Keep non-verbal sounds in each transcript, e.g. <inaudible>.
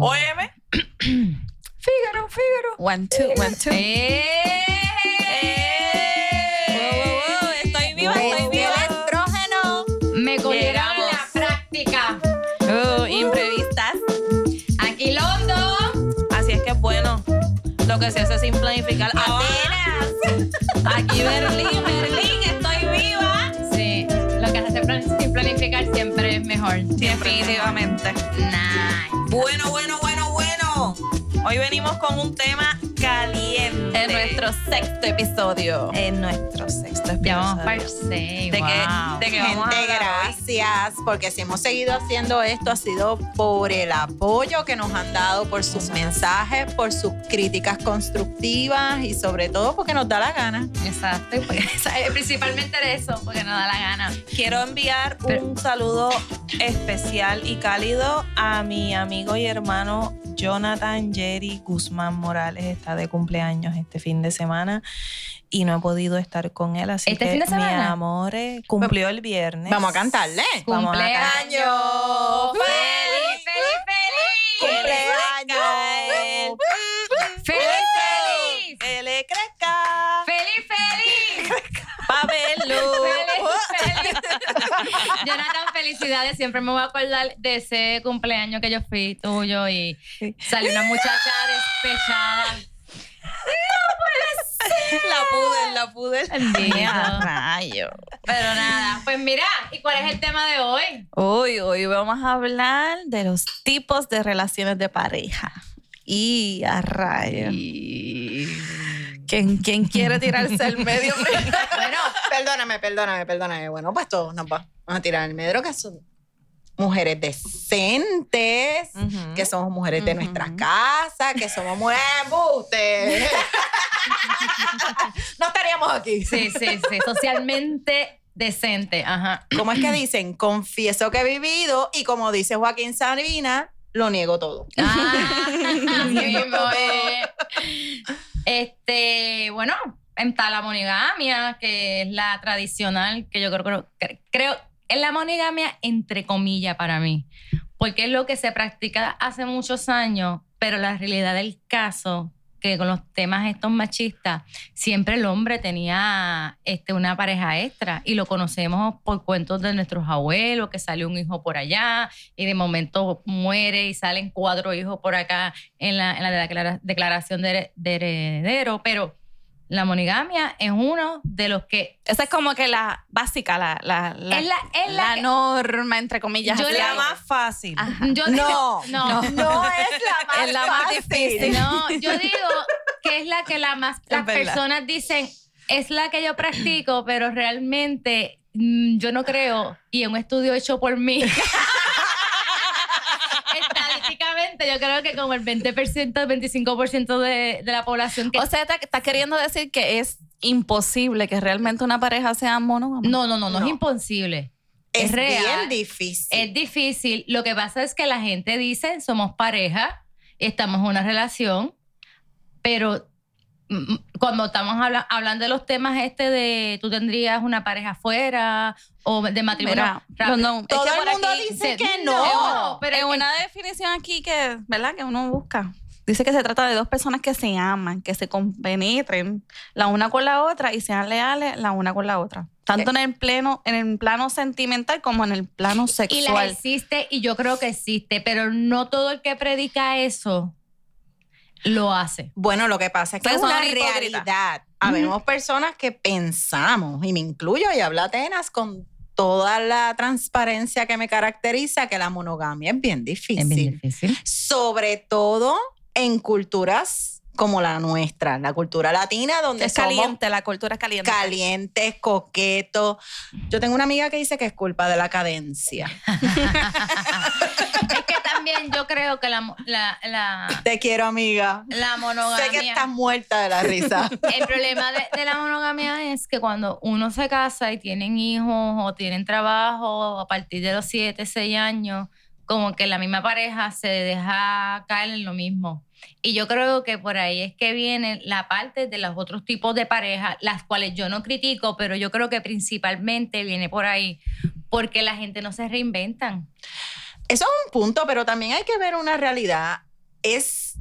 Óyeme. Fígaro, Fígaro. One, two, one, two. ¡Eh! Estoy viva, estoy Desde viva. el estrógeno me cogieron en la práctica. Uh, imprevistas. Aquí Londo. Así es que es bueno. Lo que se hace sin planificar. Atenas. Aquí Berlín, Berlín, estoy. Sin planificar siempre es mejor. Definitivamente. Nice. Bueno, bueno, bueno, bueno. Hoy venimos con un tema caliente. En nuestro sexto episodio. En nuestro sexto Ya vamos para episodio. el seis, ¿De wow. de vamos a Gente, gracias, porque si hemos seguido haciendo esto ha sido por el apoyo que nos han dado, por sus mensajes, por sus críticas constructivas y sobre todo porque nos da la gana. Exacto, pues, <laughs> principalmente de eso, porque nos da la gana. Quiero enviar Pero- un saludo especial y cálido a mi amigo y hermano Jonathan Jerry Guzmán Morales. Está de cumpleaños este fin de semana y no he podido estar con él, así ¿Este que fin de semana? mi amor eh, cumplió el viernes. Vamos a cantarle. Vamos a ¡Cumpleaños! ¡Feliz, feliz, <laughs> Jonathan, felicidades. Siempre me voy a acordar de ese cumpleaños que yo fui tuyo y salió una muchacha despechada. La pude, la pude. Bendito. rayo. <laughs> Pero nada, pues mira, ¿y cuál es el tema de hoy? Hoy, hoy vamos a hablar de los tipos de relaciones de pareja. Y a rayo. ¿Quién, quién quiere tirarse al medio? <laughs> Bueno, perdóname, perdóname, perdóname. Bueno, pues todos nos vamos a tirar el medro que son mujeres decentes, que somos mujeres de Ujú. nuestras casas, que somos mujeres embustes. <laughs> no estaríamos aquí. Sí, sí, sí, socialmente decente, ajá. ¿Cómo es que dicen? Confieso que he vivido y como dice Joaquín Sabina, lo niego todo. Ah, <laughs> es. Este, bueno, está la monogamia, que es la tradicional, que yo creo, creo, creo es la monogamia entre comillas para mí, porque es lo que se practica hace muchos años, pero la realidad del caso que con los temas estos machistas, siempre el hombre tenía este, una pareja extra y lo conocemos por cuentos de nuestros abuelos, que salió un hijo por allá y de momento muere y salen cuatro hijos por acá en la, en la declara- declaración de, de heredero, pero la monogamia es uno de los que... Esa es como que la básica, la, la, la, es la, es la la que- norma, entre comillas. Yo La más fácil. Ajá. yo No, no, no, no es la más Es la más fácil. difícil. No, yo digo que es la que la más las personas dicen es la que yo practico, pero realmente mm, yo no creo y en un estudio hecho por mí <laughs> yo creo que como el 20%, 25% de, de la población que O sea, está, está queriendo decir que es imposible que realmente una pareja sea monógama. no, no, no, no, No. es imposible. Es, Es real. bien difícil. Es difícil. Lo que pasa es que la gente dice, somos pareja, estamos en una relación, pero cuando estamos habla- hablando de los temas este de tú tendrías una pareja afuera o de matrimonio. Mira, no, es Todo que el mundo dice se- que no, no. pero es- una definición aquí que, ¿verdad? Que uno busca. Dice que se trata de dos personas que se aman, que se compenetren la una con la otra y sean leales la una con la otra. Tanto en el pleno, en el plano sentimental como en el plano y las sexual. existe y yo creo que existe, pero no todo el que predica eso lo hace. Bueno, lo que pasa es que es una realidad. Habemos personas que pensamos, y me incluyo, y habla Atenas con toda la transparencia que me caracteriza, que la monogamia es bien difícil. difícil. Sobre todo en culturas como la nuestra, la cultura latina, donde es somos caliente, la cultura es caliente. calientes, coquetos. Yo tengo una amiga que dice que es culpa de la cadencia. <laughs> es que también yo creo que la, la, la, Te quiero, amiga. la monogamia... Sé que estás muerta de la risa. <laughs> El problema de, de la monogamia es que cuando uno se casa y tienen hijos o tienen trabajo a partir de los 7, 6 años, como que la misma pareja se deja caer en lo mismo. Y yo creo que por ahí es que viene la parte de los otros tipos de parejas, las cuales yo no critico, pero yo creo que principalmente viene por ahí. porque la gente no se reinventan. Eso es un punto, pero también hay que ver una realidad. Es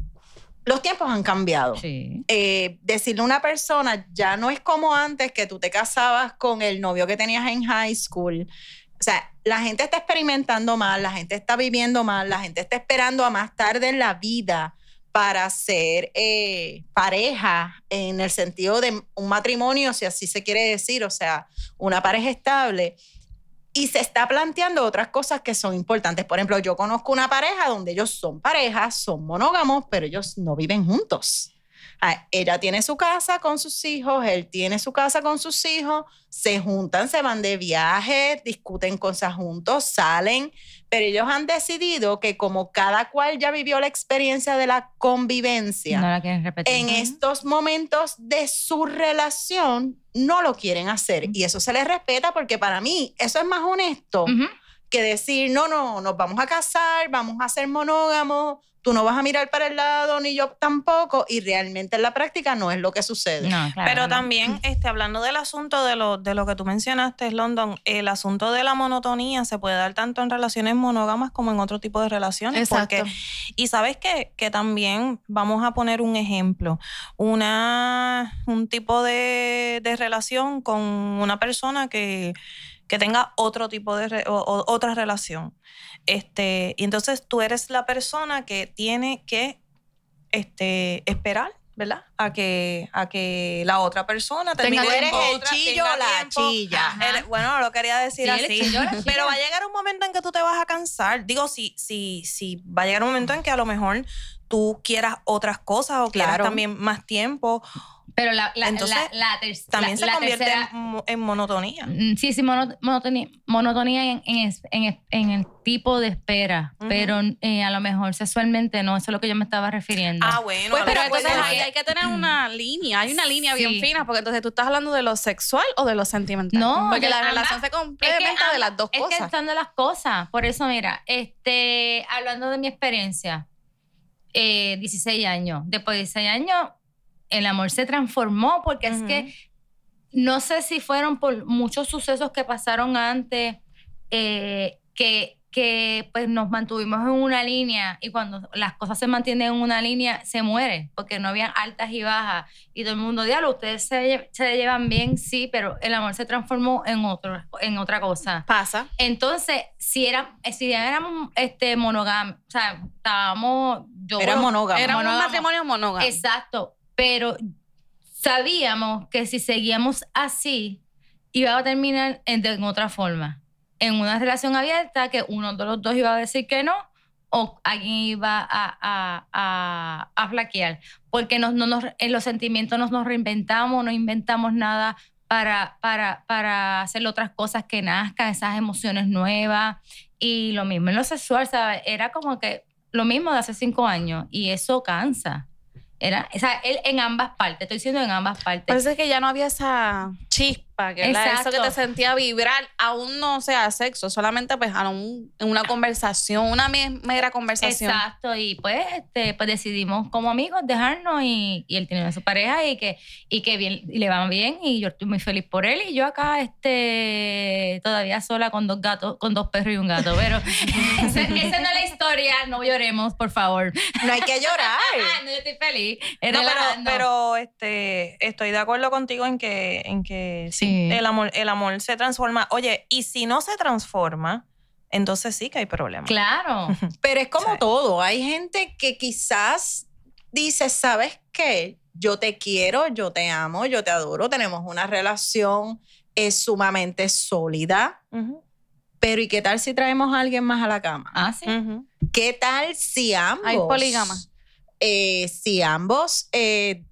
los tiempos han cambiado. Sí. Eh, decirle a una persona ya no es como antes que tú te casabas con el novio que tenías en high school. O sea, la gente está experimentando más, la gente está viviendo más, la gente está esperando a más tarde en la vida para ser eh, pareja en el sentido de un matrimonio, si así se quiere decir, o sea, una pareja estable. Y se está planteando otras cosas que son importantes. Por ejemplo, yo conozco una pareja donde ellos son parejas, son monógamos, pero ellos no viven juntos. Ah, ella tiene su casa con sus hijos, él tiene su casa con sus hijos, se juntan, se van de viaje, discuten cosas juntos, salen, pero ellos han decidido que como cada cual ya vivió la experiencia de la convivencia, No la quieren repetir. en estos momentos de su relación no lo quieren hacer. Y eso se les respeta porque para mí eso es más honesto que decir, no, no, nos vamos a casar, vamos a ser monógamos, tú no vas a mirar para el lado, ni yo tampoco, y realmente en la práctica no es lo que sucede. No, claro, Pero no. también, este, hablando del asunto de lo, de lo que tú mencionaste, London, el asunto de la monotonía se puede dar tanto en relaciones monógamas como en otro tipo de relaciones. Exacto. Porque, y sabes qué? que también vamos a poner un ejemplo, una, un tipo de, de relación con una persona que, que tenga otro tipo de re- o- o- otra relación. Este, y entonces tú eres la persona que tiene que este, esperar, ¿verdad? A que, a que la otra persona termine eres con el chillo tenga o la tiempo. chilla. Bueno, no lo quería decir Sí, así. chillo. Pero va a llegar un momento en que tú te vas a cansar. Digo, sí, sí, sí, va a llegar un momento en que a lo mejor tú quieras otras cosas o quieras Claro. también más tiempo. Pero la, la, Entonces, la, la También se convierte tercera- en, en monotonía. Mm, Sí, sí, mono- monotonía, monotonía en, en, en el tipo de espera, pero eh, a lo mejor sexualmente no, eso es lo que yo me estaba refiriendo. Ah, bueno. Pues, pero entonces es- ahí hay que tener una línea, hay una línea bien fina, porque entonces tú estás hablando de lo sexual o de lo sentimental. No, porque la relación se Es que complementa de las dos es que cosas. están de las cosas. Por eso, mira, este, hablando de mi experiencia, eh, 16 años. Después de 16 años, el amor se transformó porque es que no sé si fueron por muchos sucesos que pasaron antes, eh, que, que pues nos mantuvimos en una línea y cuando las cosas se mantienen en una línea se muere porque no había altas y bajas y todo el mundo diablo ustedes se, se llevan bien sí pero el amor se transformó en otro en otra cosa Pasa. entonces si era si éramos este monógamos o sea estábamos yo Era monógamo. Era un matrimonio monógamo. Exacto, pero sabíamos que si seguíamos así, iba a terminar en, otra forma. En una relación abierta que uno de los dos iba a decir que no o alguien iba a, a, a, flaquear. Porque en los sentimientos nos, nos reinventamos, no inventamos nada para, para, para hacer otras cosas que nazcan, esas emociones nuevas. Y lo mismo en lo sexual, ¿sabes? Era como que lo mismo de hace cinco años y eso cansa. Era, o sea, él en ambas partes, estoy diciendo en ambas partes. Parece que ya no había esa chispa, que era eso que te sentía vibrar, aún no sea sexo, solamente pues a un- en una conversación, una me- mera conversación. Exacto, y pues, este, pues decidimos como amigos dejarnos y, y él tiene a su pareja y que, y que bien, y le va bien y yo estoy muy feliz por él y yo acá este, todavía sola con dos gatos, con dos perros y un gato, pero <laughs> esa, esa no es la historia, no lloremos, por favor. No hay que llorar. <laughs> Ah, no, yo estoy feliz. No, pero, pero este, estoy de acuerdo contigo en que, en que sí, Sí. el amor, el amor se transforma. Oye, y si no se transforma, entonces sí que hay problema. Claro. <laughs> Pero es como Sí. todo. Hay gente que quizás dice, ¿sabes qué? Yo te quiero, yo te amo, yo te adoro, tenemos una relación es sumamente sólida, pero ¿y qué tal si traemos a alguien más a la cama? Ah, sí. ¿Qué tal si ambos... Hay polígamas. eh, si ambos eh,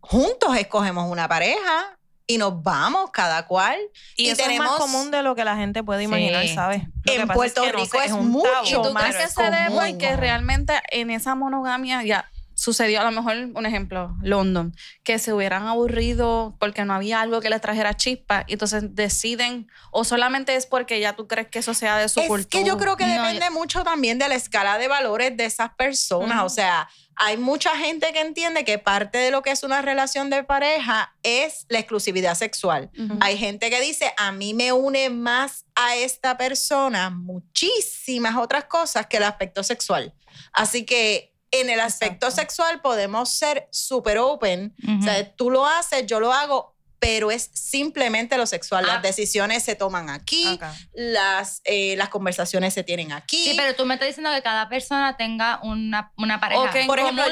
juntos escogemos una pareja y nos vamos cada cual Y, Y eso es tenemos- más común de lo que la gente puede imaginar, Sí. ¿sabes? Lo que En pasa Puerto que no Rico sé, es un mucho tabú, ¿Y tú más crees que se debe común. porque realmente en esa monogamia ya sucedió a lo mejor, un ejemplo, London, que se hubieran aburrido porque no había algo que les trajera chispa y entonces deciden, o solamente es porque ya tú crees que eso sea de su Es cultura. que yo creo que No, depende mucho también de la escala de valores de esas personas. Ujú. O sea, hay mucha gente que entiende que parte de lo que es una relación de pareja es la exclusividad sexual. Hay gente que dice, a mí me une más a esta persona muchísimas otras cosas que el aspecto sexual. Así que en el aspecto Exacto. sexual podemos ser súper open. O sea, tú lo haces, yo lo hago, pero es simplemente lo sexual. Ah. Las decisiones se toman aquí, las, eh, las conversaciones se tienen aquí. Sí, pero tú me estás diciendo que cada persona tenga una, una pareja. Por ejemplo,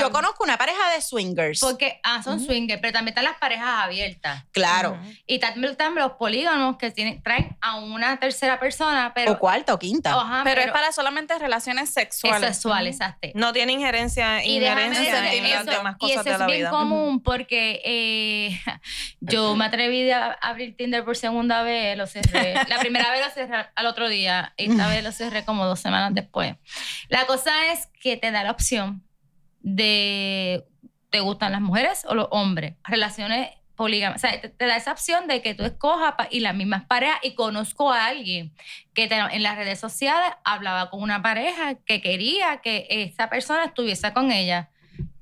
yo, conozco una pareja de swingers. Porque ah, son swingers, pero también están las parejas abiertas. claro. Y también están los polígamos que tienen, traen a una tercera persona, pero. o cuarta o quinta. Ajá, Pero, es para solamente relaciones es sexuales. sexual, exacto. No tiene injerencia, Y injerencia en eso- demás y cosas eso de es la bien vida. común porque eh, <laughs> yo me atreví a abrir Tinder por segunda vez, lo cerré. La primera vez lo cerré al otro día y esta vez lo cerré como dos semanas después. La cosa es que te da la opción de ¿te gustan las mujeres o los hombres? Relaciones polígamas. O sea, te, te da esa opción de que tú escojas pa- y las mismas parejas. Y conozco a alguien que te- en las redes sociales hablaba con una pareja que quería que esa persona estuviese con ella.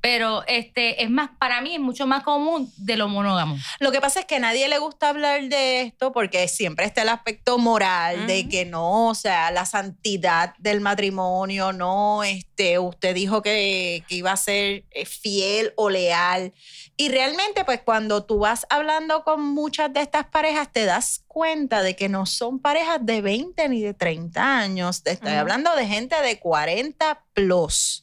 Pero este es más, para mí es mucho más común de lo monógamo. Lo que pasa es que a nadie le gusta hablar de esto porque siempre está el aspecto moral de que no, o sea, la santidad del matrimonio, no, este, usted dijo que, que iba a ser eh, fiel o leal. Y realmente, pues cuando tú vas hablando con muchas de estas parejas, te das cuenta de que no son parejas de 20 ni de 30 años. Te estoy hablando de gente de 40 plus.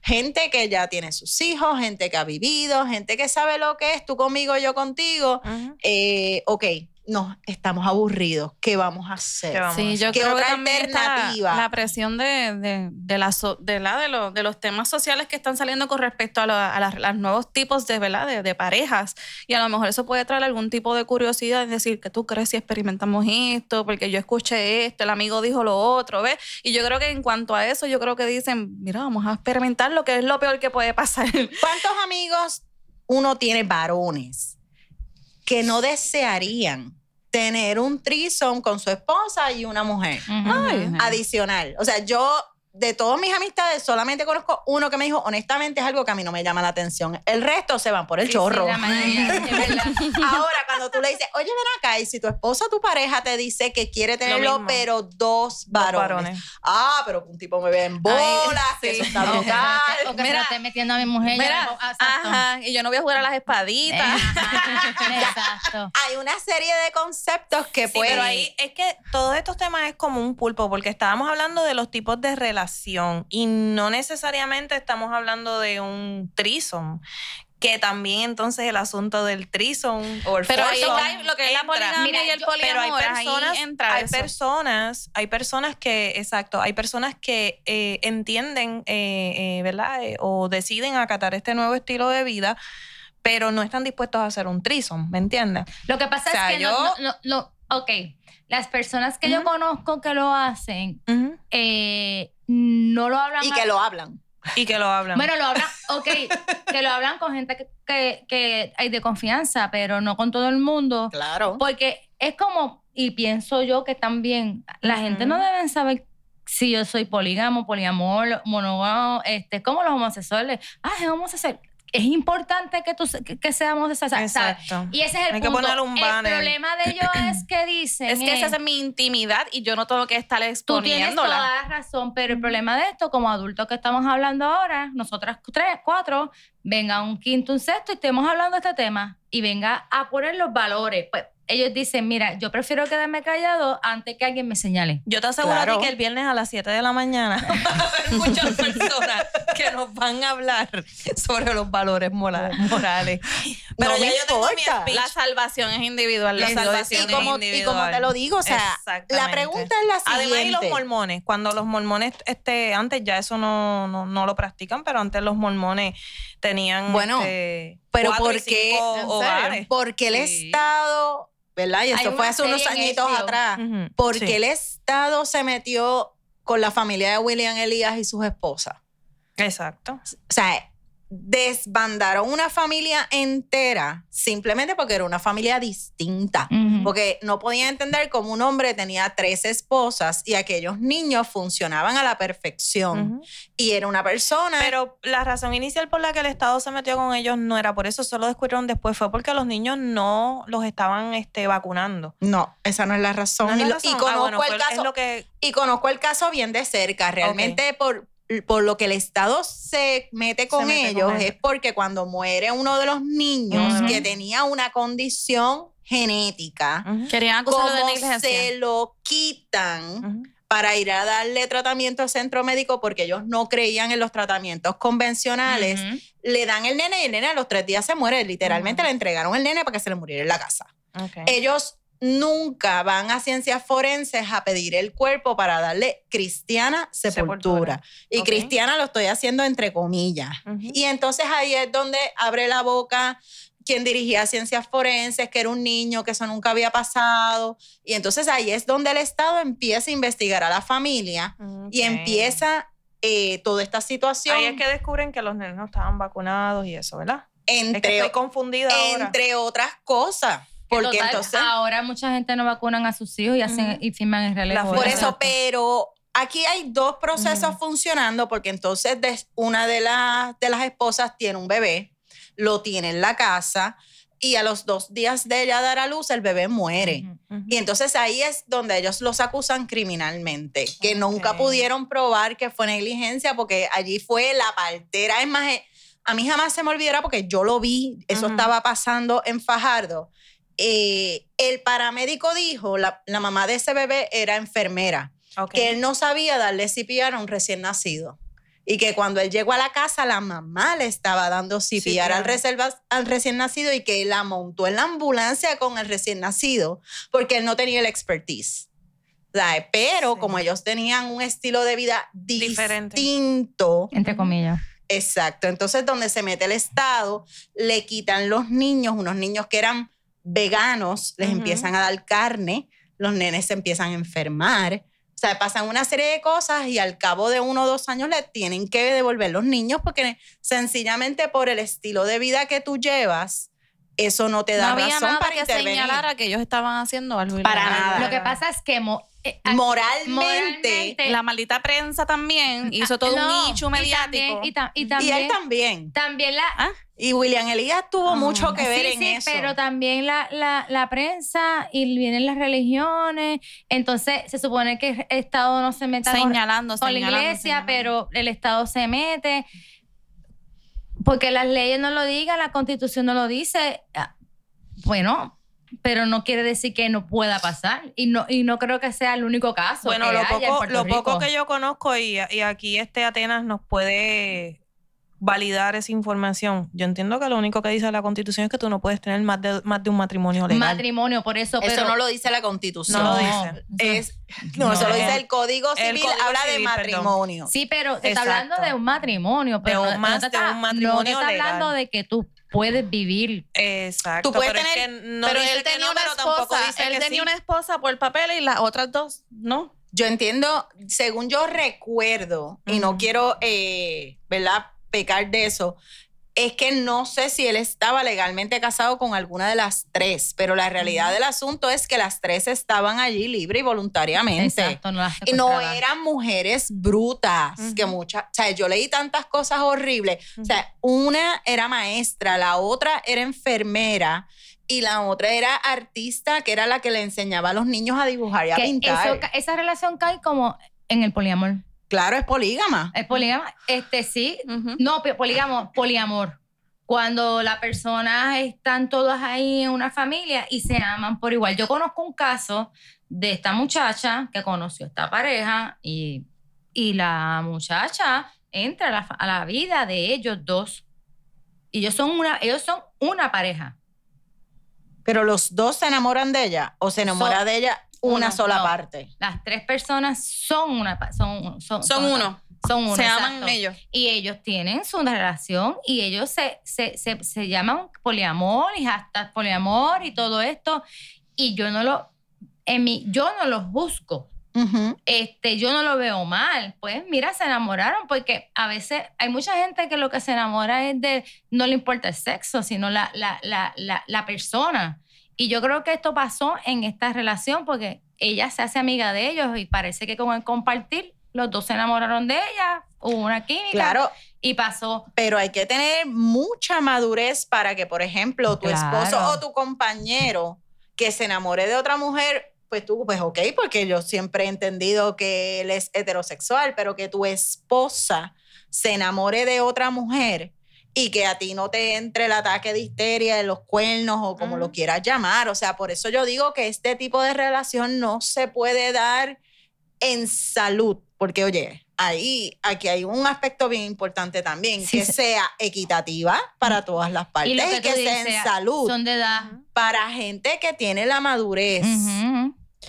Gente que ya tiene sus hijos, gente que ha vivido, gente que sabe lo que es tú conmigo, yo contigo. Eh, ok, no, estamos aburridos. ¿Qué vamos a hacer? ¿Qué vamos a Sí, yo ¿Qué creo que otra también está alternativa? la presión de, de, de, la so- de, la, de, los, de los temas sociales que están saliendo con respecto a, lo- a las- los nuevos tipos de, ¿verdad? De, de parejas. Y a lo mejor eso puede traer algún tipo de curiosidad en decir, que tú crees si experimentamos esto? Porque yo escuché esto, el amigo dijo lo otro, ¿ves? Y yo creo que en cuanto a eso, yo creo que dicen, mira, vamos a experimentar lo que es lo peor que puede pasar. <laughs> ¿Cuántos amigos uno tiene varones que no desearían tener un threesome con su esposa y una mujer? Ay, Adicional. O sea, yo de todas mis amistades solamente conozco uno que me dijo, honestamente es algo que a mí no me llama la atención. El resto se van por el Sí, chorro. sí, la mayoría, es verdad. <laughs> Ahora, cuando tú le dices, oye, ven acá, y si tu esposa o tu pareja te dice que quiere tenerlo, pero dos Dos varones. Ah, pero un tipo me ve en bolas, que sí. eso está que brutal. o que Mira, esté metiendo a mi mujer. ya Mira, no- ah, ajá, y yo no voy a jugar a las espaditas. Exacto. <laughs> Hay una serie de conceptos que Sí, pues... pero ahí es que todos estos temas es como un pulpo, porque estábamos hablando de los tipos de relación y no necesariamente estamos hablando de un trison, que también entonces el asunto del trison o el Pero ahí cae lo que es la poligamia Mira, y el pero hay poliamor. personas, ahí entra hay eso. personas, hay personas que, exacto, hay personas que eh, entienden, eh, eh, ¿verdad? Eh, o deciden acatar este nuevo estilo de vida, pero no están dispuestos a hacer un trison, ¿me entiendes? Lo que pasa O sea, es que yo- no, no, no- no- ok, las personas que yo conozco que lo hacen, eh, no lo hablan. Y que lo hablan. Y que lo hablan. Bueno, lo hablan, ok, que lo hablan con gente que, que, que hay de confianza, pero no con todo el mundo. Claro. Porque es como, y pienso yo que también la gente no debe saber si yo soy polígamo, poliamor, monógamo, este, como los homosexuales. Ah, es homosexual. Es importante que, tú, que, que seamos. ¿sabes? Exacto. Y ese es el Hay que ponerle un banner. El problema de ellos <clears throat> es que dicen. Es que eh, esa es mi intimidad y yo no tengo que estar Tú tienes toda exponiéndola. la razón, pero el problema de esto, como adultos que estamos hablando ahora, nosotras tres, cuatro, venga un quinto, un sexto y estemos hablando de este tema y venga a poner los valores. Pues ellos dicen, mira, yo prefiero quedarme callado antes que alguien me señale. Yo te aseguro a Claro. ti que el viernes a las 7 de la mañana <laughs> <laughs> va a haber muchas personas que nos van a hablar sobre los valores morales. Pero No ya me yo tengo mi. La salvación es individual. La salvación Y decir, es como, y como individual. te lo digo, o sea, la pregunta es la Además, y siguiente. los mormones, cuando los mormones, este, antes ya eso no, no, no lo practican, pero antes los mormones tenían Bueno, este, pero ¿por qué? hogares. Porque el Sí. Estado, ¿verdad? Y esto fue hace unos añitos atrás. Porque sí, el Estado se metió con la familia de William Elías y sus esposas. Exacto. O sea, desbandaron una familia entera simplemente porque era una familia distinta. Porque no podían entender cómo un hombre tenía tres esposas y aquellos niños funcionaban a la perfección. Y era una persona. Pero la razón inicial por la que el Estado se metió con ellos no era por eso, solo descubrieron después, fue porque los niños no los estaban este, vacunando. no, esa no es la razón. ¿No es la y, lo- Ah, conozco bueno, el caso. Es lo que... Y conozco el caso bien de cerca. Realmente por, por lo que el Estado se mete con mete ellos es porque cuando muere uno de los niños que tenía una condición genética, Ujú, Querían acusarlo de como se lo quitan para ir a darle tratamiento al centro médico porque ellos no creían en los tratamientos convencionales, le dan el nene y el nene a los tres días se muere. Literalmente le entregaron el nene para que se le muriera en la casa. Ok. ellos nunca van a ciencias forenses a pedir el cuerpo para darle cristiana sepultura. Sepultura. Y cristiana lo estoy haciendo entre comillas. Y entonces ahí es donde abre la boca quien dirigía ciencias forenses, que era un niño, que eso nunca había pasado. Y entonces ahí es donde el Estado empieza a investigar a la familia y empieza eh, toda esta situación Ahí es que descubren que los nenes no estaban vacunados y eso, ¿verdad? es que estoy confundida ahora. entre otras cosas. Que Porque total, entonces... ahora mucha gente no vacunan a sus hijos y hacen Ujú. y firman el relevo. La Por eso, pero aquí hay dos procesos Ujú. funcionando, porque entonces una de, las de las esposas tiene un bebé, lo tiene en la casa, y a los dos días de ella dar a luz, el bebé muere. Ujú. Ujú. Y entonces ahí es donde ellos los acusan criminalmente, que nunca Ok. pudieron probar que fue negligencia, porque allí fue la partera. Es más, eh, a mí jamás se me olvidará porque yo lo vi, eso estaba pasando en Fajardo. Eh, el paramédico dijo, la, la mamá de ese bebé era enfermera Ok. que él no sabía darle CPR a un recién nacido. Y que cuando él llegó a la casa, la mamá le estaba dando CPR, al, reserva- al recién nacido y que la montó en la ambulancia con el recién nacido porque él no tenía el expertise. Pero Sí. como ellos tenían un estilo de vida Diferente. distinto, Entre comillas. exacto, entonces donde se mete el Estado, le quitan los niños, unos niños que eran veganos, les empiezan a dar carne, los nenes se empiezan a enfermar. O sea, pasan una serie de cosas y al cabo de uno o dos años le tienen que devolver los niños porque sencillamente por el estilo de vida que tú llevas, eso no te No da había razón nada para que intervenir. señalara que ellos estaban haciendo algo Para ilegal. nada. Lo que pasa es que mo- eh, Moralmente, moralmente- La maldita prensa también hizo todo No, un nicho y mediático. también- Y, ta- y y también, él también. también la, Ah, Y William Elías tuvo Ah. mucho que ver sí, en sí, eso. pero también la, la, la prensa y vienen las religiones. Entonces, se supone que el Estado no se meta con, señalando, con la señalando, iglesia, señalando. pero el Estado se mete. Porque las leyes no lo digan, la constitución no lo dice. Ah, Bueno, pero no quiere decir que no pueda pasar. Y no, y no creo que sea el único caso. Bueno, que lo haya poco, lo poco que yo conozco y, y aquí este Atenas nos puede validar esa información. Yo entiendo que lo único que dice la Constitución es que tú no puedes tener más de, más de un matrimonio legal. Matrimonio, por eso. eso no lo dice la constitución. No lo No. dice. Es, no, No. eso lo dice el Código El Civil, Código habla de perdón. matrimonio. Sí, pero te está hablando de un matrimonio, pero De no- un no, más de está, un no te matrimonio está hablando de que tú puedes vivir. Exacto. Tú puedes pero es tener- que no pero él tenía no, una esposa, dice él tenía sí. una esposa por papel y las otras dos no. Yo entiendo, según yo recuerdo, y no quiero, eh, ¿verdad?, pecar de eso, es que no sé si él estaba legalmente casado con alguna de las tres, pero la realidad del asunto es que las tres estaban allí libre y voluntariamente. Exacto, no las Y no eran mujeres brutas, que muchas, o sea, yo leí tantas cosas horribles. O sea, una era maestra, la otra era enfermera y la otra era artista, que era la que le enseñaba a los niños a dibujar y a Que pintar. eso esa relación cae como en el poliamor. Claro, es polígama. El poliamor, este sí, no, pe- poliamor. Cuando las personas están todas ahí en una familia y se aman por igual. Yo conozco un caso de esta muchacha que conoció a esta pareja y, y la muchacha entra a la, fa- a la vida de ellos dos. Y ellos son una, ellos son una pareja. Pero los dos se enamoran de ella o se enamora So- de ella una uno, sola no. parte. Las tres personas son una pa- son, son, Son uno. Son uno. Se exacto. aman ellos. Y ellos tienen su relación y ellos se, se, se, se llaman poliamor y hasta poliamor y todo esto. Y yo no lo, en mi, yo no los busco. Este, yo no lo veo mal. Pues mira, se enamoraron porque a veces hay mucha gente que lo que se enamora es de, no le importa el sexo, sino la, la, la, la, la persona. Y yo creo que esto pasó en esta relación porque ella se hace amiga de ellos y parece que con el compartir, los dos se enamoraron de ella, hubo una química Claro, y pasó. pero hay que tener mucha madurez para que, por ejemplo, tu Claro. esposo o tu compañero que se enamore de otra mujer, pues tú, pues ok, porque yo siempre he entendido que él es heterosexual, pero que tu esposa se enamore de otra mujer y que a ti no te entre el ataque de histeria de los cuernos o como lo quieras llamar. O sea, por eso yo digo que este tipo de relación no se puede dar en salud, porque oye, ahí aquí hay un aspecto bien importante también, Sí, que sí. sea equitativa para todas las partes Y lo que sea en salud Son de edad. para gente que tiene la madurez.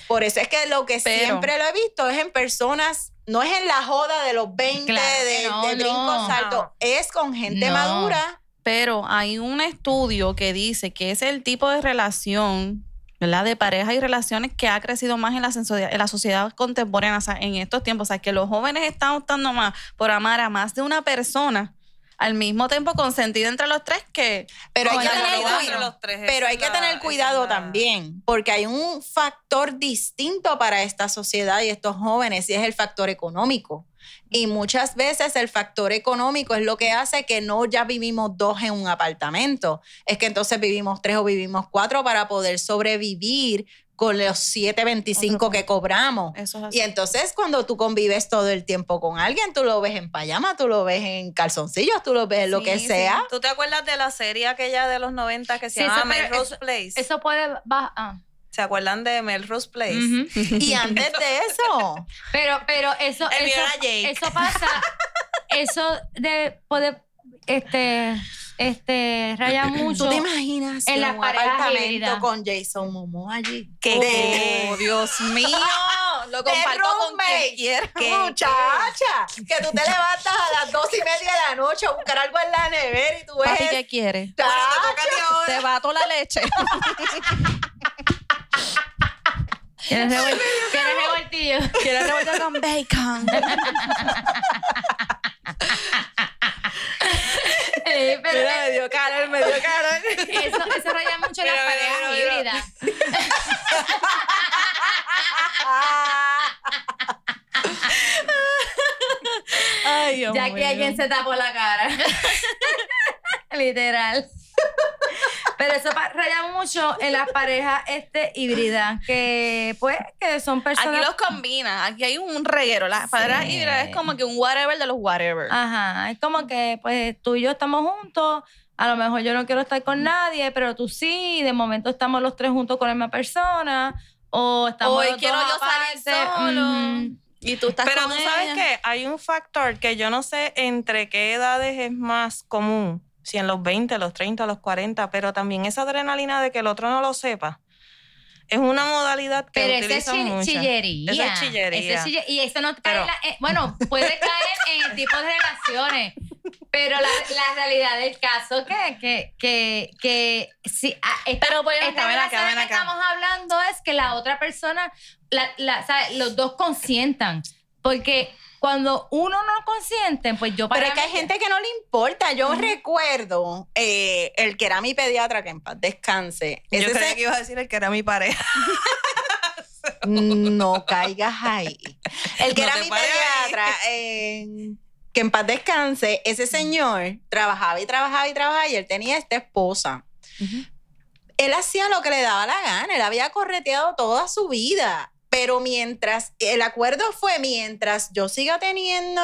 Por eso es que lo que Pero- siempre lo he visto es en personas, no es en la joda de los 20, Claro que de, no, de no. altos, es con gente madura. Pero hay un estudio que dice que es el tipo de relación, ¿verdad? De pareja y relaciones que ha crecido más en la, en la sociedad contemporánea, o sea, en estos tiempos. O sea, que los jóvenes están optando más por amar a más de una persona al mismo tiempo consentido entre los tres que Pero hay que tener cuidado. entre los tres, Pero hay que tener cuidado también, porque hay un factor distinto para esta sociedad y estos jóvenes, y es el factor económico. Y muchas veces el factor económico es lo que hace que no ya vivimos dos en un apartamento, es que entonces vivimos tres o vivimos cuatro para poder sobrevivir con los 7.25 Otro que cobramos. eso es así. Y entonces cuando tú convives todo el tiempo con alguien, tú lo ves en payama, tú lo ves en calzoncillos, tú lo ves en lo que sí. sea. ¿Tú te acuerdas de la serie aquella de los 90 que se Sí, llama Melrose eso- Place? Eso puede bajar. ah. ¿Se acuerdan de Melrose Place? Y antes de eso, <laughs> Pero, pero eso, eso, eso pasa, eso de puede, este, este, raya mucho. <clears throat> ¿Tú te imaginas en las un apartamento con Jason Momoa allí? ¿Qué? Oh, <laughs> Dios mío, lo comparto con quien. Muchacha, que tú te levantas a las dos y media de la noche a buscar algo en la nevera y tú ves... Papi, ¿qué quiere? Bueno, te ahora. Te bato la leche. ¿Quieres revol- quieres revoltillo? ¿Quieres revolver con bacon? <laughs> Pero Mira, me dio calor, me dio <laughs> eso, eso raya mucho las Mira, mira, parejas híbridas. <laughs> Ay, Dios Ya que alguien se tapó la cara. <laughs> Literal. Pero eso raya mucho en las parejas este, híbridas, que pues que son Aquí personas... los combina. Aquí hay un reguero. La pareja Sí. híbrida es como que un whatever de los whatever. Ajá, es como que pues tú y yo estamos juntos, a lo mejor yo no quiero estar con nadie, pero tú sí, de momento estamos los tres juntos con la misma persona, o estamos Hoy los quiero dos yo salir aparte. solo. Ujú. Y tú estás Pero con tú sabes ella. que hay un factor que yo no sé entre qué edades es más común, si en los 20, los 30, los 40, pero también esa adrenalina de que el otro no lo sepa. Es una modalidad que Pero esa es utilizan chi- mucho. chillería. Esa es chillería. Esa es chille- y eso no cae Pero- en la- eh, bueno, puede caer en el tipo de relaciones. Pero la, la realidad del caso que, que, que, que si, ah, esta, Pero voy a- esta acá, relación que estamos hablando es que la otra persona, la, la, ¿sabes? los dos consientan. Porque cuando uno no consiente, pues yo para Pero es que hay gente que no le importa. Yo recuerdo eh, el que era mi pediatra, que en paz descanse. Yo Ese creía se- que ibas a decir el que era mi pareja. <laughs> No caigas ahí. El que No era mi pediatra, eh, que en paz descanse, ese señor trabajaba y trabajaba y trabajaba y él tenía esta esposa. Él hacía lo que le daba la gana, él había correteado toda su vida, pero mientras, el acuerdo fue mientras yo siga teniendo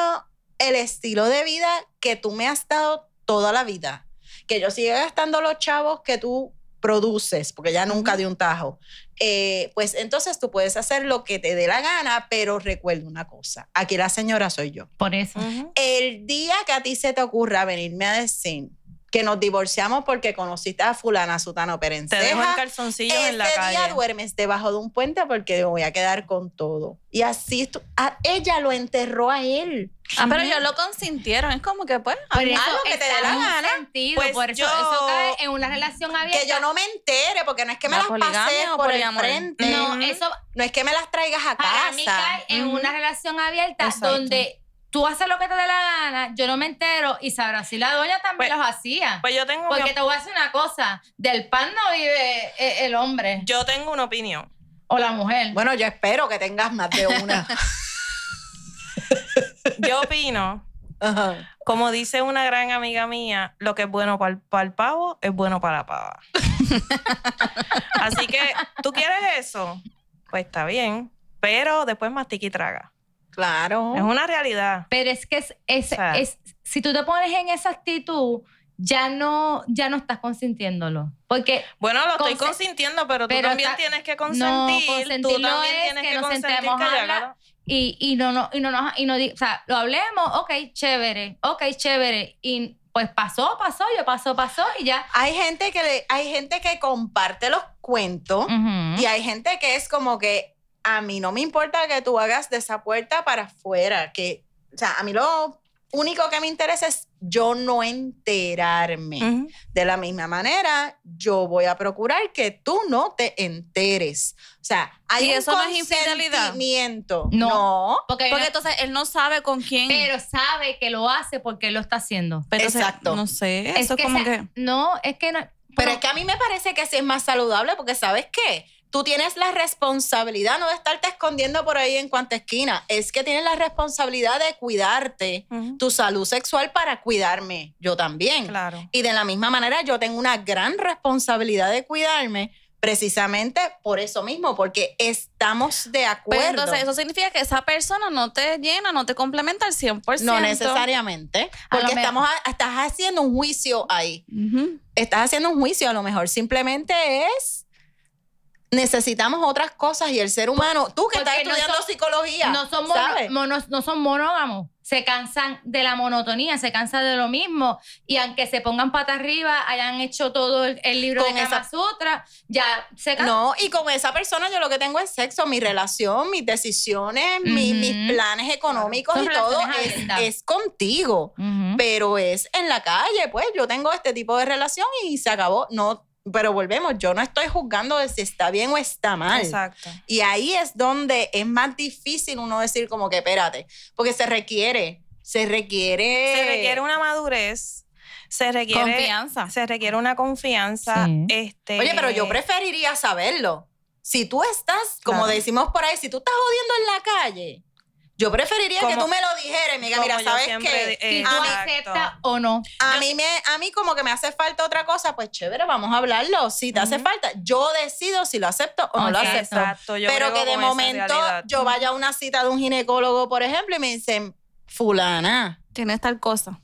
el estilo de vida que tú me has dado toda la vida, que yo siga gastando los chavos que tú produces, porque ya nunca dio un tajo, eh, pues entonces tú puedes hacer lo que te dé la gana, pero recuerda una cosa, aquí la señora soy yo. Por eso. El día que a ti se te ocurra venirme a decir que nos divorciamos porque conociste a fulana, sutano, Te dejo en perenceja. calzoncillos en la calle. día duermes debajo de un puente porque me voy a quedar con todo. Y así estu- a- ella lo enterró a él. Ah, pero ellos lo consintieron. Es como que, pues, Por a mí- eso haz lo que te dé la gana. sentido, Pues por eso, yo- eso cae en una relación abierta. Que yo no me entere, porque no es que me ¿La las pases por el frente. No, eso No es que me las traigas a para mí casa. cae en una relación abierta Exacto. donde tú haces lo que te dé la gana, yo no me entero y sabrás si la doña también Pues- los hacía. Pues yo tengo, Porque te voy a decir una cosa, del pan no vive eh, el hombre yo tengo una opinión. o la mujer. Bueno, yo espero que tengas más de una. <laughs> Yo opino, Ajá. como dice una gran amiga mía, lo que es bueno para el, pavo es bueno para la pava. <laughs> Así que, ¿tú quieres eso? Pues está bien, pero después mastica y traga. Claro. Es una realidad. Pero es que es, es, O sea- es- si tú te pones en esa actitud, ya no, ya no estás consintiéndolo. Porque Bueno, lo estoy consintiendo, pero tú pero también está- tienes que no, consentir. tú consentir no también es tienes que que, nos consentir sentemos a y, y no, no, y no, nos- y no o sea, lo hablemos, ok, chévere, ok, chévere. Y pues pasó, pasó, yo pasó, pasó y ya. Hay gente que le, hay gente que comparte los cuentos y hay gente que es como que a mí no me importa que tú hagas de esa puerta para afuera, que o sea, a mí lo único que me interesa es yo no enterarme. Ujú. De la misma manera, yo voy a procurar que tú no te enteres. O sea, hay ¿Y un eso no es infidelidad? No. no. Porque, Porque entonces él no sabe con quién. pero sabe que lo hace porque él lo está haciendo. Pero entonces, Exacto. no sé, Es eso es que como esa- que... No, es que no. Pero es que a mí me parece que sí es más saludable porque ¿sabes qué? Tú tienes la responsabilidad no de estarte escondiendo por ahí en cuanta esquina, es que tienes la responsabilidad de cuidarte Ujú. tu salud sexual para cuidarme, yo también. Claro. Y de la misma manera yo tengo una gran responsabilidad de cuidarme precisamente por eso mismo, porque estamos de Pues acuerdo. entonces eso significa que esa persona no te llena, no te complementa al 100%. no necesariamente, porque estamos a- estás haciendo un juicio ahí. Ujú. estás haciendo un juicio, a lo mejor simplemente es necesitamos otras cosas y el ser humano, tú que estás no estudiando son- psicología, no son, mono- ¿sabes? mono- no son monógamos. Se cansan de la monotonía, se cansan de lo mismo. Y aunque se pongan pata arriba, hayan hecho todo el, el libro Con de Kama esa- Sutra, ya se cansan. No, y con esa persona yo lo que tengo es sexo, mi relación, mis decisiones, mi- Ujú. mis planes económicos Son y todo es, contigo. Pero es en la calle, pues yo tengo este tipo de relación y se acabó. No, pero volvemos, yo no estoy juzgando de si está bien o está mal. Exacto. Y ahí es donde es más difícil uno decir como que espérate, porque se requiere, se requiere... Se requiere una madurez, se requiere Confianza. se requiere una confianza. Sí. Este, Oye, pero yo preferiría saberlo. Si tú estás, como Claro. decimos por ahí, si tú estás jodiendo en la calle, yo preferiría que tú me lo dijeras como mira, ¿sabes qué? Si tú a mí- exacto. aceptas o no. A mí, me, a mí como que me hace falta otra cosa, pues chévere, vamos a hablarlo. Si te hace falta, yo decido si lo acepto o no lo acepto. Exacto, yo Pero que de momento realidad. yo vaya a una cita de un ginecólogo, por ejemplo, y me dicen, fulana, Tienes tal cosa.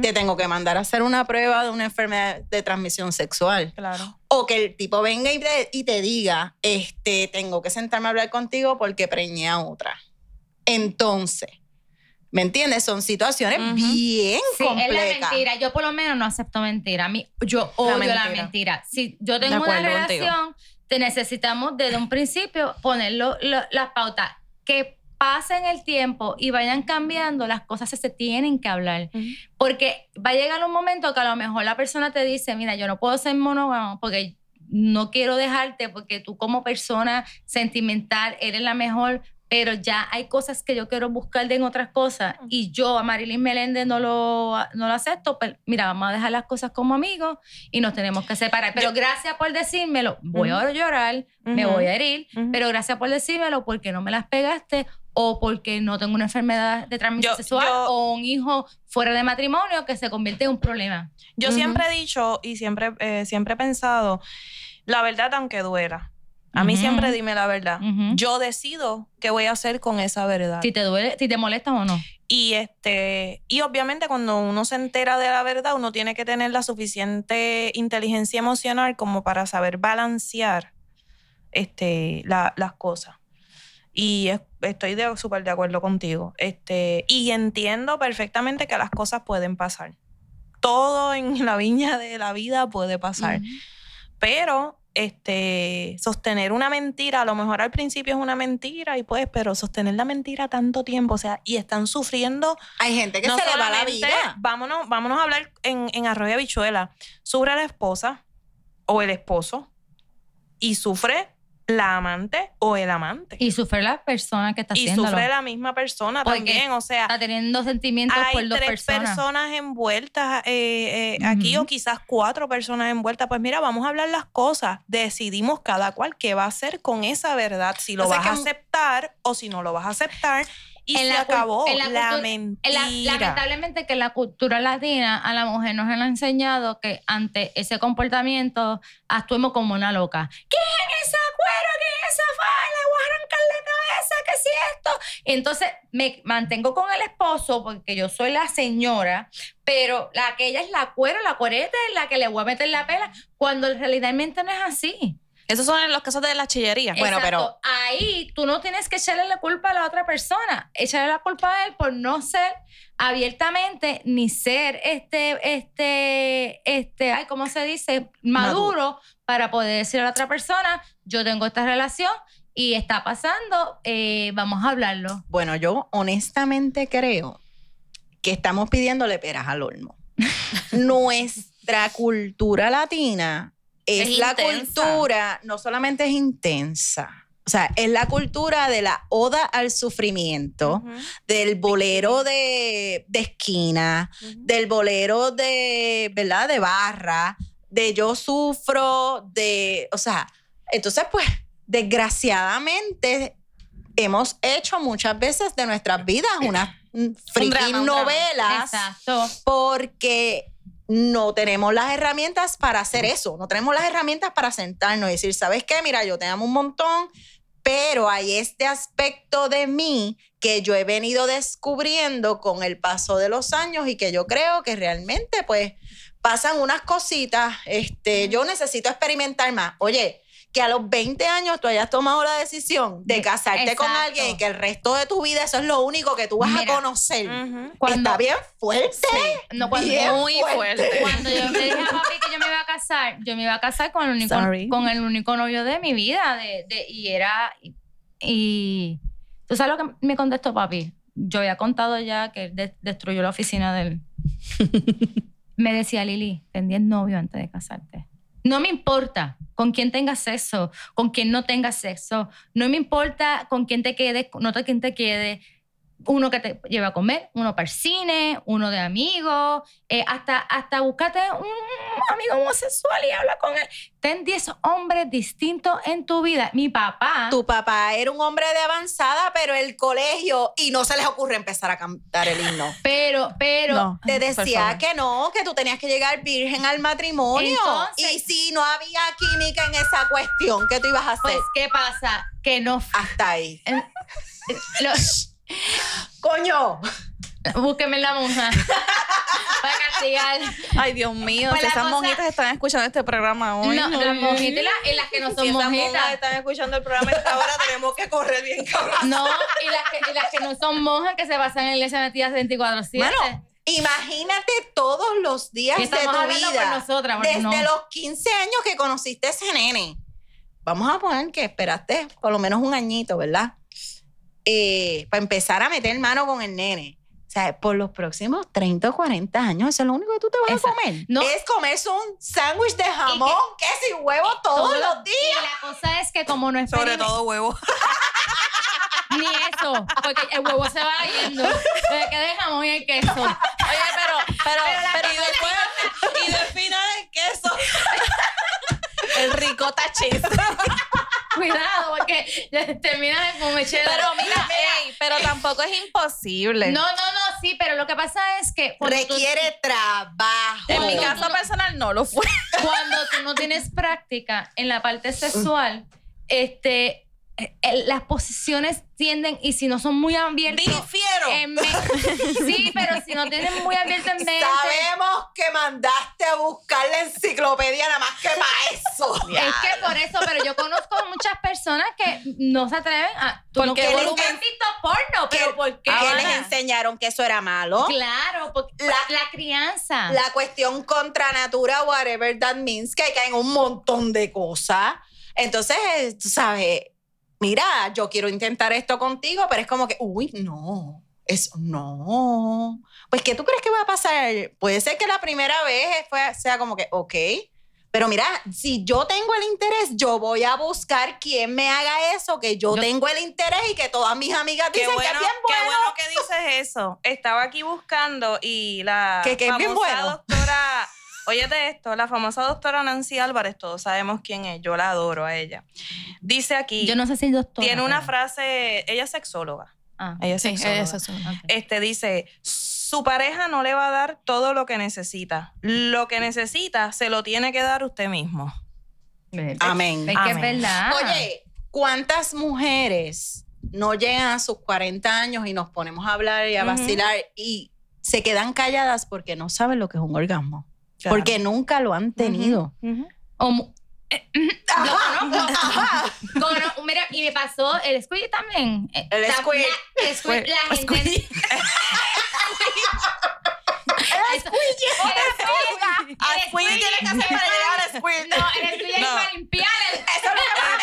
Te tengo que mandar a hacer una prueba de una enfermedad de transmisión sexual. Claro. O que el tipo venga y te, y te diga, este, tengo que sentarme a hablar contigo porque preñé a otra. Entonces, ¿me entiendes? Son situaciones bien Sí, es la complejas. mentira. Yo por lo menos no acepto mentira. A mí, yo odio la mentira. mentira. Si yo tengo una contigo. relación, te necesitamos desde un principio ponerlo lo- las pautas. Que pasen el tiempo y vayan cambiando, las cosas se, tienen que hablar. Porque va a llegar un momento que a lo mejor la persona te dice, mira, yo no puedo ser monógamo porque no quiero dejarte porque tú como persona sentimental eres la mejor, pero ya hay cosas que yo quiero buscar en otras cosas y yo a Marilyn Meléndez no lo, no lo acepto, pero mira, vamos a dejar las cosas como amigos y nos tenemos que separar. Pero gracias por decírmelo, voy a llorar, me voy a herir, pero gracias por decírmelo porque no me las pegaste o porque no tengo una enfermedad de transmisión Yo- sexual yo- o un hijo fuera de matrimonio que se convierte en un problema. Yo siempre he dicho y siempre, eh, siempre he pensado, la verdad aunque duela. A mí siempre dime la verdad. Yo decido qué voy a hacer con esa verdad. Si te duele, si te molesta o no. Y este, y obviamente cuando uno se entera de la verdad, uno tiene que tener la suficiente inteligencia emocional como para saber balancear este, la- las cosas. Y es- estoy de- súper de acuerdo contigo. Este, y entiendo perfectamente que las cosas pueden pasar. todo en la viña de la vida puede pasar. Pero este, sostener una mentira, a lo mejor al principio es una mentira y pues, pero sostener la mentira tanto tiempo, o sea, y están sufriendo. Hay gente que no se le va la vida. Vámonos, vámonos a hablar en, en Arroyo Habichuela. Sufre la esposa o el esposo y sufre la amante o el amante. Y sufre la persona que está Y haciéndolo. sufre la misma persona Porque también, o sea, Está teniendo sentimientos hay por dos tres personas. envueltas eh, eh, aquí o quizás cuatro personas envueltas. Pues mira, vamos a hablar las cosas. Decidimos cada cual qué va a hacer con esa verdad, si lo O sea vas a aceptar o si no lo vas a aceptar. Y En se la acabó en la la, cultura- mentira. En la- lamentablemente que la cultura latina a la mujer nos han enseñado que ante ese comportamiento actuemos como una loca. ¿Qué es esa cuero? ¿Qué es esa falda? Voy a arrancar la cabeza, ¿qué es esto? Entonces me mantengo con el esposo porque yo soy la señora, pero la que ella es la cuero, la cuereta, es la que le voy a meter la pela, cuando realmente no es así. Esos son en los casos de la chillería. Bueno, pero-. Ahí tú no tienes que echarle la culpa a la otra persona. Echarle la culpa a él por no ser abiertamente ni ser este, este, este, ay, ¿cómo se dice? Maduro, para poder decir a la otra persona, yo tengo esta relación y está pasando, eh, vamos a hablarlo. Bueno, yo honestamente creo que estamos pidiéndole peras al olmo. <laughs> Nuestra cultura latina es, Es la intensa. cultura, no solamente es intensa, o sea, es la cultura de la oda al sufrimiento, del bolero de, de esquina, del bolero de, ¿verdad? De barra, de yo sufro, de, o sea, entonces pues, desgraciadamente hemos hecho muchas veces de nuestras vidas unas friki un drama. novelas Exacto. porque no tenemos las herramientas para hacer eso, no tenemos las herramientas para sentarnos y decir, ¿sabes qué? Mira, yo te amo un montón, pero hay este aspecto de mí que yo he venido descubriendo con el paso de los años y que yo creo que realmente pues pasan unas cositas, este, yo necesito experimentar más. Oye, que a los 20 años tú hayas tomado la decisión de casarte con alguien y que el resto de tu vida eso es lo único que tú vas Mira, a conocer. Cuando- Está bien fuerte. No, cuando, Bien Muy fuerte. Cuando yo le dije a papi que yo me iba a casar, yo me iba a casar con el único, Sorry. con el único novio de mi vida. De, de- y era. Y, ¿Tú sabes lo que me contestó papi? Yo había contado ya que él de- destruyó la oficina de él. <laughs> me decía, Lili, ten 10 novios antes de casarte. No me importa con quién tengas sexo, con quién no tengas sexo. No me importa con quién te quedes, no te quién te quede. Uno que te lleve a comer, uno para el cine, uno de amigos, eh, hasta, hasta búscate un amigo homosexual y habla con él. Ten 10 hombres distintos en tu vida. Mi papá. Tu papá era un hombre de avanzada, pero el colegio, y no se les ocurre empezar a cantar el himno. Pero, pero. No. Te decía que no, que tú tenías que llegar virgen al matrimonio. Entonces- y si no había química en esa cuestión, ¿qué tú ibas a hacer? Pues, ¿qué pasa? Que no. Hasta ahí. lo- Coño. búsqueme la monja. <laughs> para castigar. Ay, Dios mío, Pues si la esas cosa- monjitas están escuchando este programa hoy. No, las monjitas y las, y las que no son si esas monjitas. monjas están escuchando el programa a esta hora, <laughs> tenemos que correr bien cabrón. No, y las, que, y las que no son monjas que se basan en la iglesia metidas 24-7. Bueno, imagínate todos los días de tu vida. por nosotras, Desde no. los 15 años que conociste a ese nene. Vamos a poner que esperaste por lo menos un añito, ¿verdad? Eh, para empezar a meter mano con el nene. O sea, por los próximos 30 o 40 años, eso es lo único que tú te vas Exacto. a comer. No. Es comerse un sándwich de jamón, queso y huevo todos Todo- los días. Y la cosa es que como no Sobre experimenta- todo huevo. <laughs> Ni eso, porque el huevo se va yendo. Le queda el jamón y el queso. Oye, pero, pero, pero, y después, y del final el queso. <laughs> el ricota cheese. <laughs> Cuidado, porque termina de comer Pero mira, ey, pero tampoco es imposible. No, no, no, sí, pero lo que pasa es que cuando tú- Requiere trabajo. en mi caso personal no lo fue. cuando tú no tienes práctica en la parte sexual, este, las posiciones tienden, y si no son muy abiertas. Difiero. en <laughs> sí, pero si no tienen muy abierto en mente. Sabemos que mandaste a buscar la enciclopedia nada más que para eso. <laughs> Es que por eso, pero yo conozco muchas personas que no se atreven a. Tú no Porque que enseñ- has visto porno, pero que- ¿por qué? que les enseñaron que eso era malo. Claro, porque La- la, crianza. La cuestión contra natura, whatever that means, que caen un montón de cosas. Entonces, tú sabes, mira, yo quiero intentar esto contigo, pero es como que, uy, no, eso no. Pues, ¿qué tú crees que va a pasar? Puede ser que la primera vez fue- sea como que, ok. Pero mira, si yo tengo el interés, yo voy a buscar quién me haga eso, que yo, Yo- tengo el interés y que todas mis amigas dicen bueno, que es bien qué bueno. bueno que dices eso. Estaba aquí buscando y la Que- que es bien bueno. doctora, óyete esto, la famosa doctora Nancy Álvarez, todos sabemos quién es, yo la adoro a ella. Dice aquí, yo no sé si doctora. tiene una pero- frase, ella es sexóloga, Ah, ella es Sí, sexóloga. es. Este dice, su pareja no le va a dar todo lo que necesita. Lo que necesita se lo tiene que dar usted mismo. Amén. Es que es verdad. Oye, ¿cuántas mujeres no llegan a sus 40 años y nos ponemos a hablar y a vacilar y se quedan calladas porque no saben lo que es un orgasmo? Claro. Porque nunca lo han tenido. O eh, lo conozco. Cono- mira, y me pasó el squid también. Eh, El la- squid. la- el squid, la gente. <laughs> Eso- el squid squid tiene que hacer para llegar al squid. No, el squid es No. para limpiar el. Eso es lo que pasa.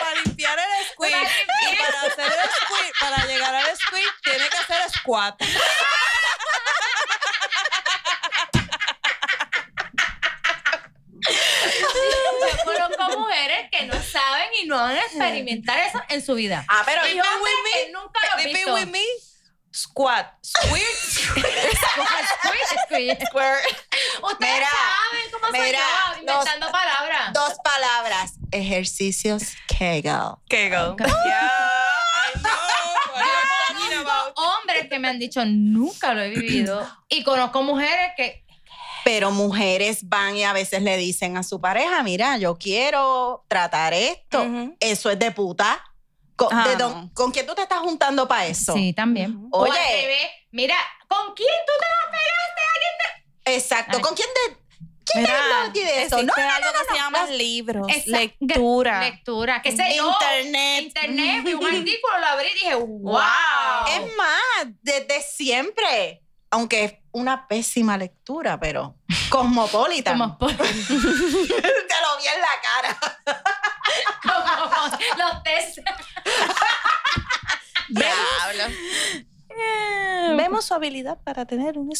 Para limpiar el squid Para limpiar. y para hacer el squid, para llegar al squid, tiene que hacer squat. <laughs> Yo conozco mujeres que no saben y no van a experimentar eso en su vida. Ah, pero Y hombres que nunca lo Repeat visto. with me. Squat. Squid. Squid, squid. Ustedes Mira, saben cómo soy mira, yo inventando palabras. dos palabras. Ejercicios Kegel. Kegel. Yeah, I know what you're talking about. Hombres que me han dicho nunca lo he vivido y conozco mujeres que Pero mujeres van y a veces le dicen a su pareja, mira, yo quiero tratar esto. Eso es de puta. ¿Con, Ah, de no. don- ¿con quién tú te estás juntando para eso? también. Oye. Mira, ¿con quién tú te la pegaste? Exacto. Ay. ¿Con quién te, quién Mira, te a de eso? No, no, no, algo no, que se no, llama no. libros, Esa- lectura. Lectura, qué sé yo. Internet. Internet, vi un <laughs> artículo, lo abrí y dije, wow. Es más, desde siempre, aunque es una pésima lectura, pero cosmopolitan. Como, por- <laughs> te lo vi en la cara. como los test. <laughs> Diablo. Vemos su habilidad para tener un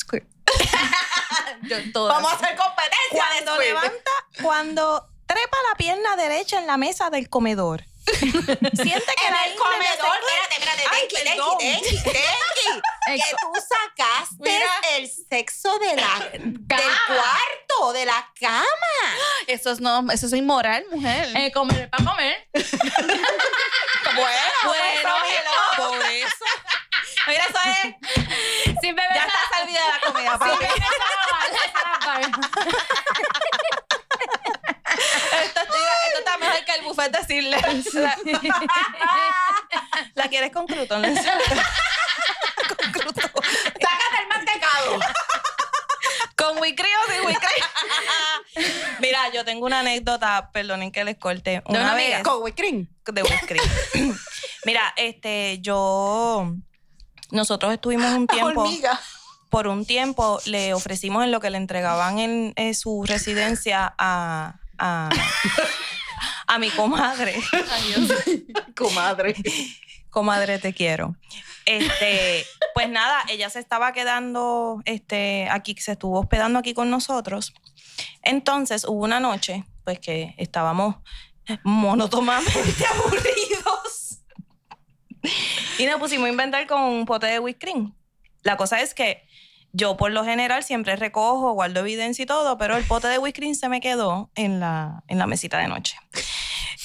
<laughs> todas. Vamos a hacer competencia de Cuando squid. levanta, cuando trepa la pierna derecha en la mesa del comedor. <laughs> Siente que En la el comedor, espérate, espérate, Ay, Tenki, perdón. Tenki, Tenki, Tenki, <laughs> El que tú sacaste Mira. el sexo de la, del cuarto, de la cama. Eso es, no, eso es inmoral, mujer. Eh, comer para comer. <laughs> Bueno, Bueno, por eso. Mira, eso es. Sin beber Ya está servida la comida, Sin papi. beber salabar, salabar. Esto, esto está mejor que el buffet de Cirle. <laughs> La, ¿La quieres con enseño. con crouton. sácate el mantecado. Con wicri o sin wicri. Mira, yo tengo una anécdota, perdonen que les corte. Una, una vez amiga? Con cream. de wicri. Mira, este, yo. Nosotros estuvimos un <laughs> tiempo. Hormiga. por un tiempo le ofrecimos en lo que le entregaban en, en su residencia a, a, a mi comadre. <laughs> <laughs> Comadre. Comadre, te quiero. Este, pues nada, ella se estaba quedando este, aquí, se estuvo hospedando aquí con nosotros. Entonces hubo una noche, pues que estábamos monótonamente <laughs> aburridos. Y nos pusimos a inventar con un pote de whipped cream. La cosa es que yo por lo general siempre recojo, guardo evidencia y todo, pero el pote de whipped cream se me quedó en la, en la mesita de noche.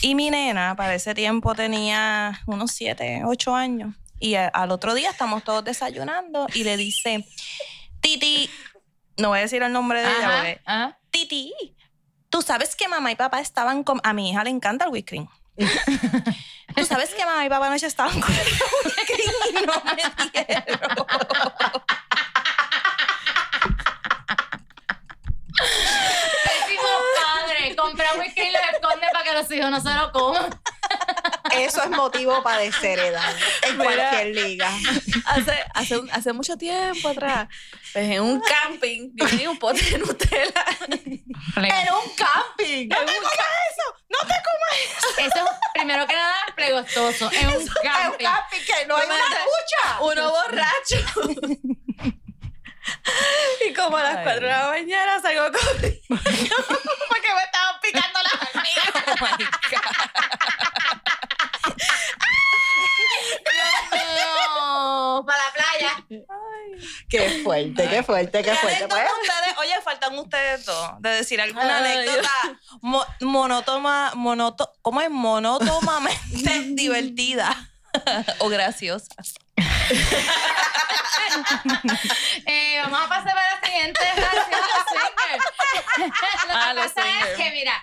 Y mi nena para ese tiempo tenía unos 7, 8 años. Y a- al otro día estamos todos desayunando y le dice, Titi, no voy a decir el nombre de ella, Ajá, porque, ajá. Titi, tú sabes que mamá y papá estaban con... A mi hija le encanta el whipped cream. <laughs> Tú sabes que mamá y papá anoche estaban con y <laughs> no me dieron. Pésimo padre. Compra whisky y lo esconde para que los hijos no se lo coman. <laughs> Eso es motivo para desheredar en Mira. cualquier liga. Hace, hace, un- hace mucho tiempo atrás, pues en un camping, yo tenía un pote de Nutella. En un camping. No te comas eso. No te comas Eso es, primero que nada, plegostoso. Es un eso. En un camping. camping que no hay una ducha. Uno borracho. y como a las Ay. 4 de la mañana salgo corriendo <laughs> <laughs> porque me estaban picando las. Oh my God. No, para la playa. Qué fuerte, qué fuerte, qué ¿Qué fuerte. Pues, ustedes, oye, faltan ustedes dos de decir alguna Ay, anécdota mo- monótoma, monoto, ¿cómo es? Monótomamente <laughs> divertida o graciosa. <laughs> Eh, vamos a pasar para la siguiente relación a los swingers. Lo Ah, pasa es que, mira,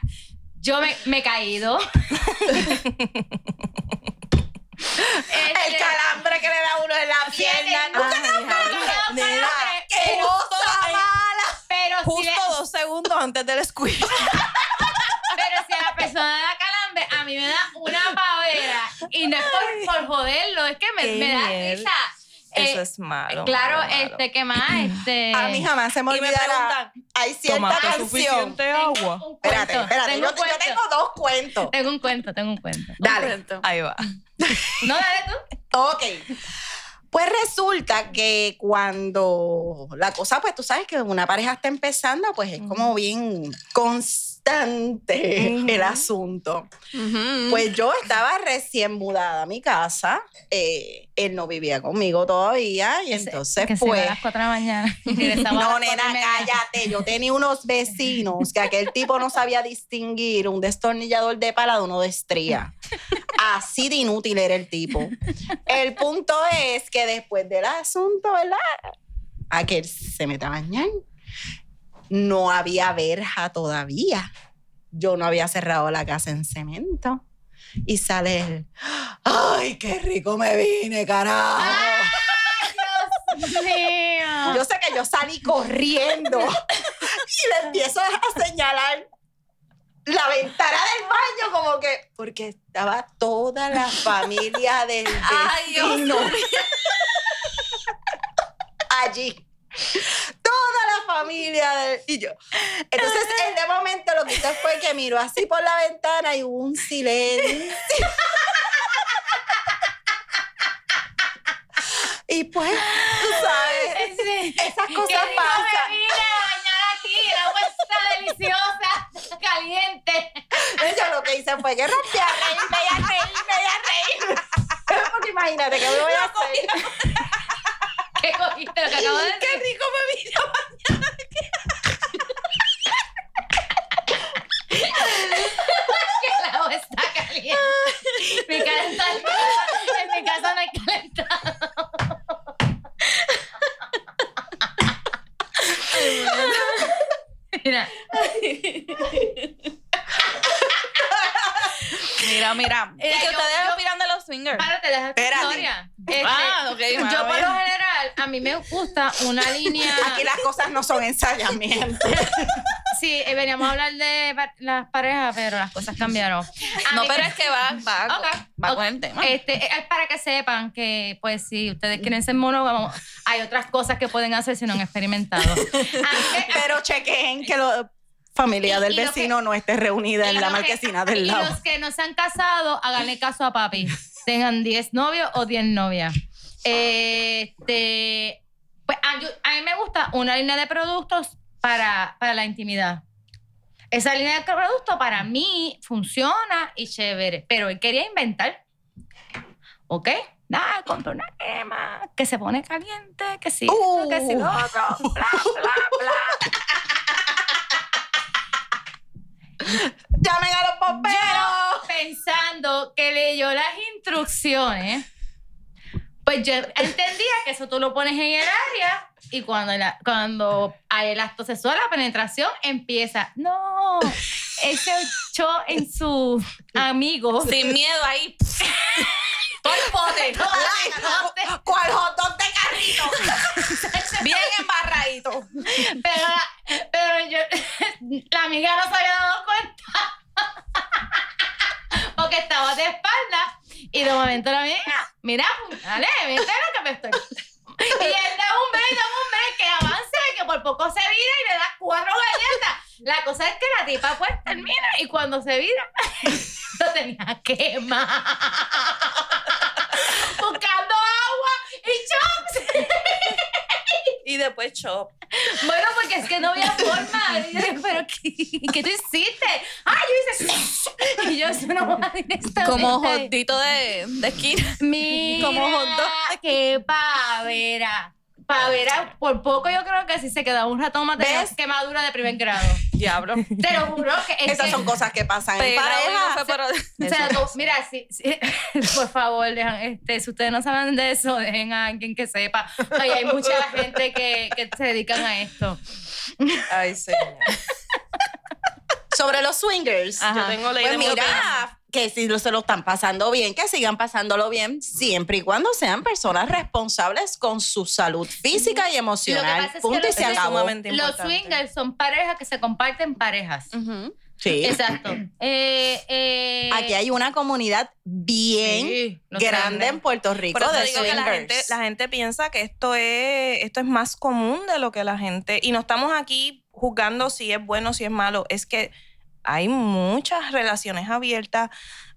yo me, me he caído. <laughs> el Este, calambre que le da uno en la pierna. Nunca te Nena, qué cosa mala. pero, si, Justo dos segundos antes del squeeze. <laughs> pero si a la persona le da calambre, a mí me da una pavera. Y no es por, por joderlo, es que me, Qué me da risa. Eso Eh, es malo. Claro, malo, malo. este, ¿qué más? <clears throat> Este, A mí jamás se me olvidará. Hay cierta ¿tomaste canción. suficiente agua? un cuento, Espérate, espérate. Tengo Yo, un yo cuento. tengo dos cuentos. Tengo un cuento, tengo un cuento. Dale. Ahí va. <laughs> No, dale tú. Ok. Pues resulta que cuando la cosa, pues tú sabes que una pareja está empezando, pues es como bien <laughs> el asunto. Pues yo estaba recién mudada a mi casa, eh, él no vivía conmigo todavía y entonces que se pues... a las 4 de la mañana. <laughs> a No, nena, cállate. Yo tenía unos <laughs> vecinos que aquel tipo no sabía distinguir un destornillador de pala de uno de estría. Así de inútil era el tipo. El punto es que después del asunto, ¿verdad? Aquel se mete a bañar. No había verja todavía. Yo no había cerrado la casa en cemento. Y sale él. ¡Ay, qué rico me vine, carajo! Dios mío. Yo sé que yo salí corriendo <laughs> y le empiezo a señalar la ventana del baño como que porque estaba toda la familia del Ay, Dios vecino <laughs> allí. Toda la familia del y yo. Entonces él de momento lo que hizo fue que miró así por la ventana y hubo un silencio. y pues, tú sabes, Sí. esas cosas pasan. me vine a bañar aquí, el agua está deliciosa, caliente. Yo lo que hice fue que rompí a reírme y a reírme y a reírme. Porque imagínate que me voy a hacer. ¿Qué cogiste lo que acabo de decir? Qué rico me vino. <laughs> Que el agua está caliente. En mi casa no hay calentador. Mira, Mira, mira. ¿Y que yo- ustedes yo- opinan de los swingers? párate, deja tu Espérate. historia. Este, Ah, ok, yo por lo mía. general, a mí me gusta una <laughs> línea... Aquí las cosas no son ensayamientos. <laughs> Sí, eh, veníamos a hablar de pa- las parejas, pero las cosas cambiaron. <laughs> A No, pero es que va, va, va con el tema. Este, es para que sepan que, pues, si ustedes quieren ser monógamos, hay otras cosas que pueden hacer si no han experimentado. Pero chequen que la familia Y- del y lo vecino no esté reunida y en la que- marquesina Y del lado. los que no se han casado, háganle caso a papi. Tengan 10 novios o 10 novias. Este, pues a, yo- a mí me gusta una línea de productos para, para la intimidad. Esa línea de productos para mí funciona y chévere, pero él quería inventar. ¿Ok? Nada, compré una crema que se pone caliente, que sí, esto, que sí, lo Uh. otro, bla, bla, bla. ¡Llamen a los bomberos! Yo, pensando que leyó las instrucciones, pues yo entendía que eso tú lo pones en el área y cuando, la- cuando hay el acto sexual, la penetración empieza. No, él se echó en su amigo. Sin miedo ahí. Todo el pote. todo el pote. ¿Cuál hot dog de carrito? <laughs> Bien embarradito. Pero, la- pero yo, la amiga no se había dado cuenta. Porque estaba de espalda y de momento la amiga, mira, dale, vete lo que me estoy. Y él da un break, da un break, que avance, que por poco se vira y le da cuatro galletas. La cosa es que la tipa pues termina y cuando se vira, <laughs> lo tenía quemado. Buscando agua y chops. <laughs> Y después chop. Bueno, porque es que no había forma. <laughs> Y yo dije, pero ¿qué, qué tú hiciste? Ah, yo hice. Y yo, eso no va directamente. Como jodito de, de esquina. Mira, como dog. qué pavera. Pavera, por poco yo creo que si se quedaba un ratón más ¿Ves? quemadura de primer grado. <laughs> Diablo. Te lo juro que es Esas que- son cosas que pasan en pareja. por- o sea, tú- mira, si, si- <laughs> por favor, dejan, este, si ustedes no saben de eso, dejen a alguien que sepa. Ay, hay mucha gente que, que se dedican a esto. Ay, señor. Sobre los swingers. Ajá. Yo tengo ley Pues de mira, que si lo- se lo están pasando bien, que sigan pasándolo bien, siempre y cuando sean personas responsables con su salud física y emocional. pasa es que Punto y los- se acabó. Los swingers son parejas que se comparten parejas. Sí. Exacto. <laughs> Eh, eh, Aquí hay una comunidad bien sí, grande en Puerto Rico Por eso de digo que swingers. la gente, la gente piensa que esto es, esto es más común de lo que la gente. Y no estamos aquí juzgando si es bueno o si es malo. Es que hay muchas relaciones abiertas,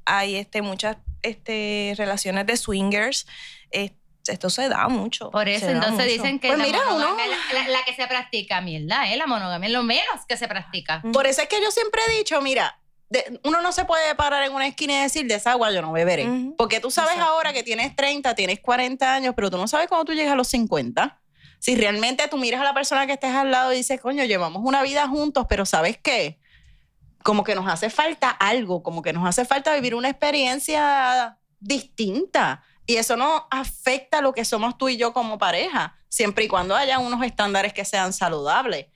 hay este, muchas este, relaciones de swingers. Es- esto se da mucho. Por eso entonces dicen que Pues la mira, monogamia uno- la, la- la que se practica, mierda, ¿eh? La monogamia es lo menos que se practica. Por eso es que yo siempre he dicho, mira, de- uno no se puede parar en una esquina y decir, de esa agua yo no beberé. Ujú. Porque tú sabes Exacto. ahora que tienes 30, tienes 40 años, pero tú no sabes cuándo tú llegas a los 50. Si realmente tú miras a la persona que estés al lado y dices, coño, llevamos una vida juntos, pero ¿sabes qué? Como que nos hace falta algo, como que nos hace falta vivir una experiencia distinta. Y eso no afecta lo que somos tú y yo como pareja, siempre y cuando haya unos estándares que sean saludables.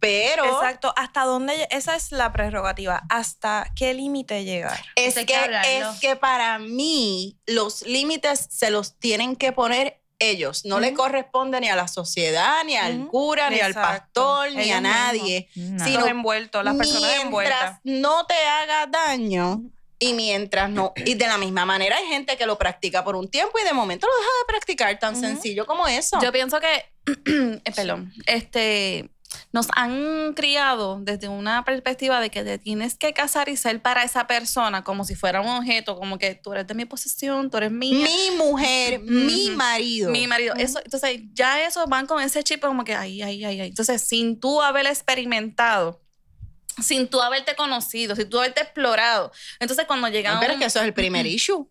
Pero Exacto. ¿Hasta dónde? Esa es la prerrogativa. ¿Hasta qué límite llegar? Es que, es que para mí los límites se los tienen que poner ellos. No le corresponde ni a la sociedad, ni al cura, ni al pastor, ni a nadie. No. Sí, los no. envueltos, las personas mientras envueltas. no te haga daño y mientras no. Y de la misma manera hay gente que lo practica por un tiempo y de momento lo deja de practicar. Tan sencillo como eso. Yo pienso que, <clears throat> eh, perdón, este, nos han criado desde una perspectiva de que te tienes que casar y ser para esa persona como si fuera un objeto, como que tú eres de mi posesión, tú eres mía. mi mujer, <laughs> mi marido. Mi marido, eso, entonces ya eso van con ese chip como que ay, ay, ay, ay. Entonces, sin tú haber experimentado, sin tú haberte conocido, sin tú haberte explorado. Entonces, cuando llega No, pero es que eso es el primer issue.